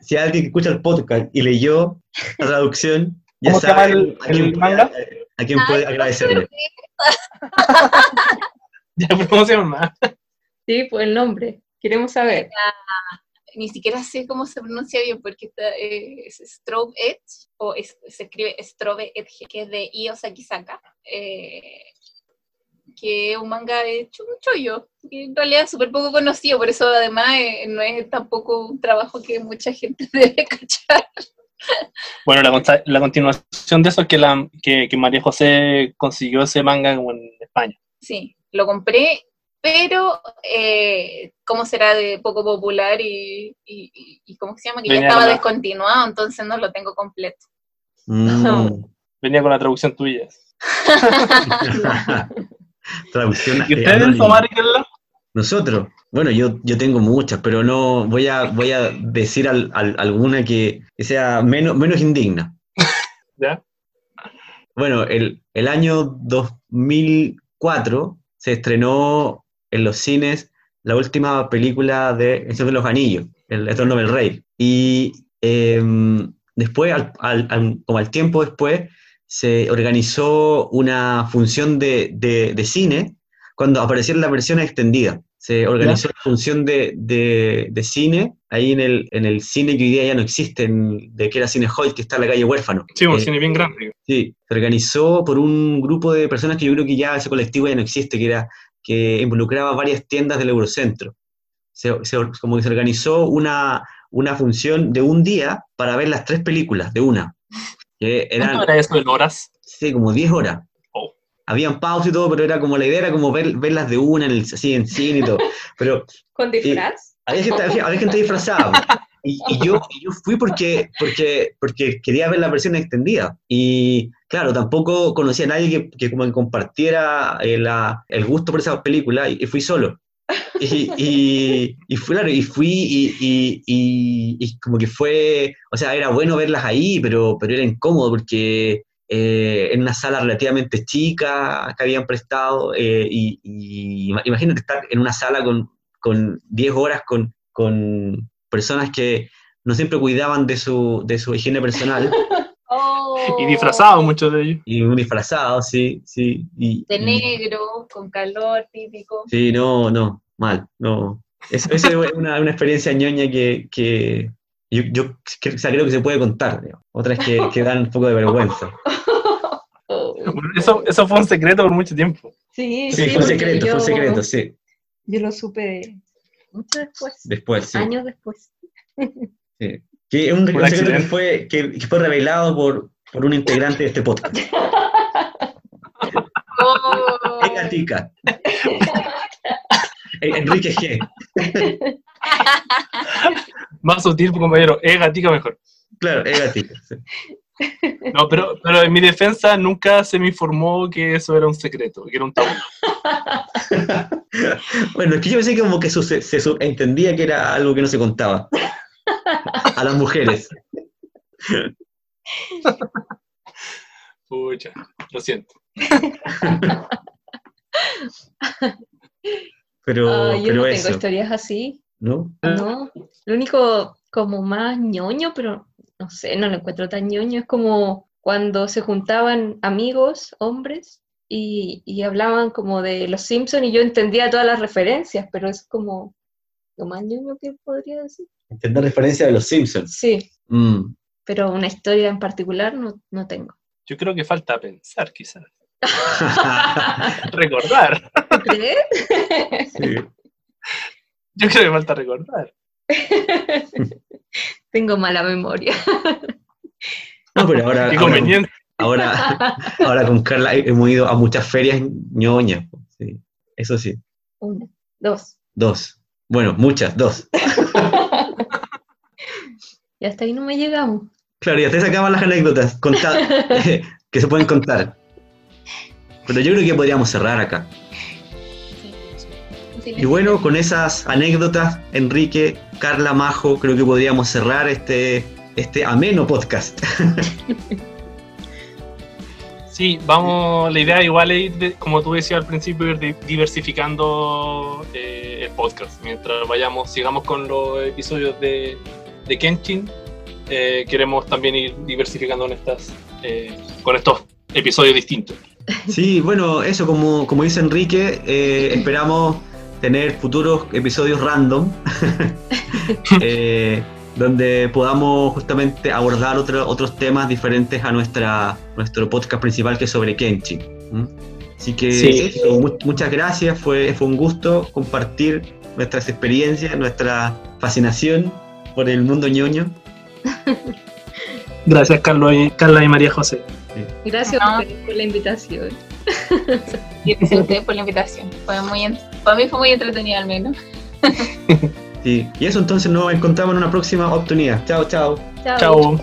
si alguien que escucha el podcast y leyó la traducción, ya ¿Cómo se llama sabe el- a quién el puede- a quién puede Ay, agradecerle. Ya promoción más. Sí, pues el nombre. Queremos saber. Ni siquiera sé cómo se pronuncia bien porque está, eh, es Strobe Edge, o es- se escribe Strobe Edge, que es de Io Sakisaka, eh, que es un manga hecho un chollo, que en realidad es súper poco conocido, por eso además eh, no es tampoco un trabajo que mucha gente debe cachar. Bueno, la, la continuación de eso es que, la, que, que María José consiguió ese manga en España. Sí, lo compré, pero eh, ¿cómo será de poco popular y, y, y- y cómo se llama? Que ya estaba la- descontinuado, entonces no lo tengo completo. Mm. Venía con la traducción tuya. Traducción ¿Y ustedes. Omar? Nosotros, bueno, yo, yo tengo muchas, pero no voy a, voy a decir al- al- alguna que, que sea menos, menos indigna. ¿Ya? Bueno, el, el año 2004 se estrenó en los cines la última película de El Señor de los Anillos, El Retorno del Rey. Y em, después, al- al- como al tiempo después, se organizó una función de, de- de cine cuando apareció la versión extendida. Se organizó la función de, de- de cine ahí en el, en el cine que hoy día ya no existe, en- de que era Cine Hoyt, que está en la calle Huérfano. Sí, un Eh, cine bien grande. Sí, se organizó por un grupo de personas que yo creo que ya ese colectivo ya no existe, que era que involucraba varias tiendas del Eurocentro. Se, se- como que se organizó una, una función de un día para ver las tres películas de una. Que eran, ¿Cuánto era eso en horas? sí, como 10 horas. Oh. Habían pausas y todo, pero era como la idea era como ver, verlas de una, en el, así en cine y todo. Pero ¿Con disfraz? había gente, había, había gente disfrazada. Y, yo, yo fui porque, porque, porque quería ver la versión extendida. Y claro, tampoco conocía a nadie que, que como que compartiera eh, la- el gusto por esa película y, fui solo. Y, y, y fui, claro, y y, como que fue, o sea, era bueno verlas ahí, pero, pero era incómodo porque eh, en una sala relativamente chica que habían prestado, eh, y, y ima- imagínate estar en una sala con, con 10 horas con personas que no siempre cuidaban de su, de su higiene personal, Oh, Y disfrazados muchos de ellos. y un disfrazado, sí, sí. Y, De y- negro, con calor típico. Sí, no, no, mal, no. Eso, eso es una, una experiencia ñoña que, que yo, yo o sea, creo que se puede contar. digamos. Otras que, que dan un poco de vergüenza. Eso, eso fue un secreto por mucho tiempo. Sí, Sí, sí, fue un secreto, fue un secreto, sí. Yo lo supe mucho después, Después, sí. años después. sí. Que es un, un secreto que fue, que, que fue revelado por, por un integrante de este podcast. Oh, Tica. Eh, Enrique G. Más sutil, compañero. Es gatica mejor. Claro, Ega Tica. sí. No, pero, pero en mi defensa nunca se me informó que eso era un secreto, que era un tabú. Bueno, es que yo pensé que como que su- se, se entendía que era algo que no se contaba a las mujeres. Pucha, lo siento. Pero, Ah, yo pero no tengo historias así, ¿no? ¿no? Lo único como más ñoño, pero no sé, no lo encuentro tan ñoño, es como cuando se juntaban amigos, hombres, y, y hablaban como de los Simpsons y yo entendía todas las referencias, pero es como lo más ñoño que podría decir. Entender referencia de los Simpsons. Sí, Mm. pero una historia en particular no, no tengo. Yo creo que falta pensar, quizás. Recordar. ¿Tú crees? Sí. Yo creo que falta recordar. Tengo mala memoria. No, pero ahora, Qué ahora, conveniente. ahora, ahora con Carla hemos ido a muchas ferias ñoñas. Sí. Eso sí. Una, dos. Dos. Bueno, muchas, dos. Y hasta ahí no me llegamos. Claro, ya te sacaban las anécdotas que se pueden contar. Pero yo creo que podríamos cerrar acá. sí. Y bueno, con esas anécdotas, Enrique, Carla, Majo, creo que podríamos cerrar este, este ameno podcast. Sí, vamos, la idea igual es como tú decías al principio, ir di- diversificando eh, el podcast. Mientras vayamos, sigamos con los episodios de, de Kenshin, eh, queremos también ir diversificando en estas, eh, con estos episodios distintos. Sí, bueno, eso como, como dice Enrique, esperamos tener futuros episodios random eh, donde podamos justamente abordar otro- otros temas diferentes a nuestra, nuestro podcast principal que es sobre Kenshin. ¿m? Así que Sí. eso, mu- muchas gracias, fue, fue un gusto compartir nuestras experiencias, nuestra fascinación por el mundo ñoño. Gracias, Carlos y, Carla y María José. Gracias No. por, la invitación. Y gracias a ustedes por la invitación. Fue muy, para mí fue muy entretenido al menos. Sí. Y eso entonces nos encontramos en una próxima oportunidad. Chao, chao. Chao. Chao.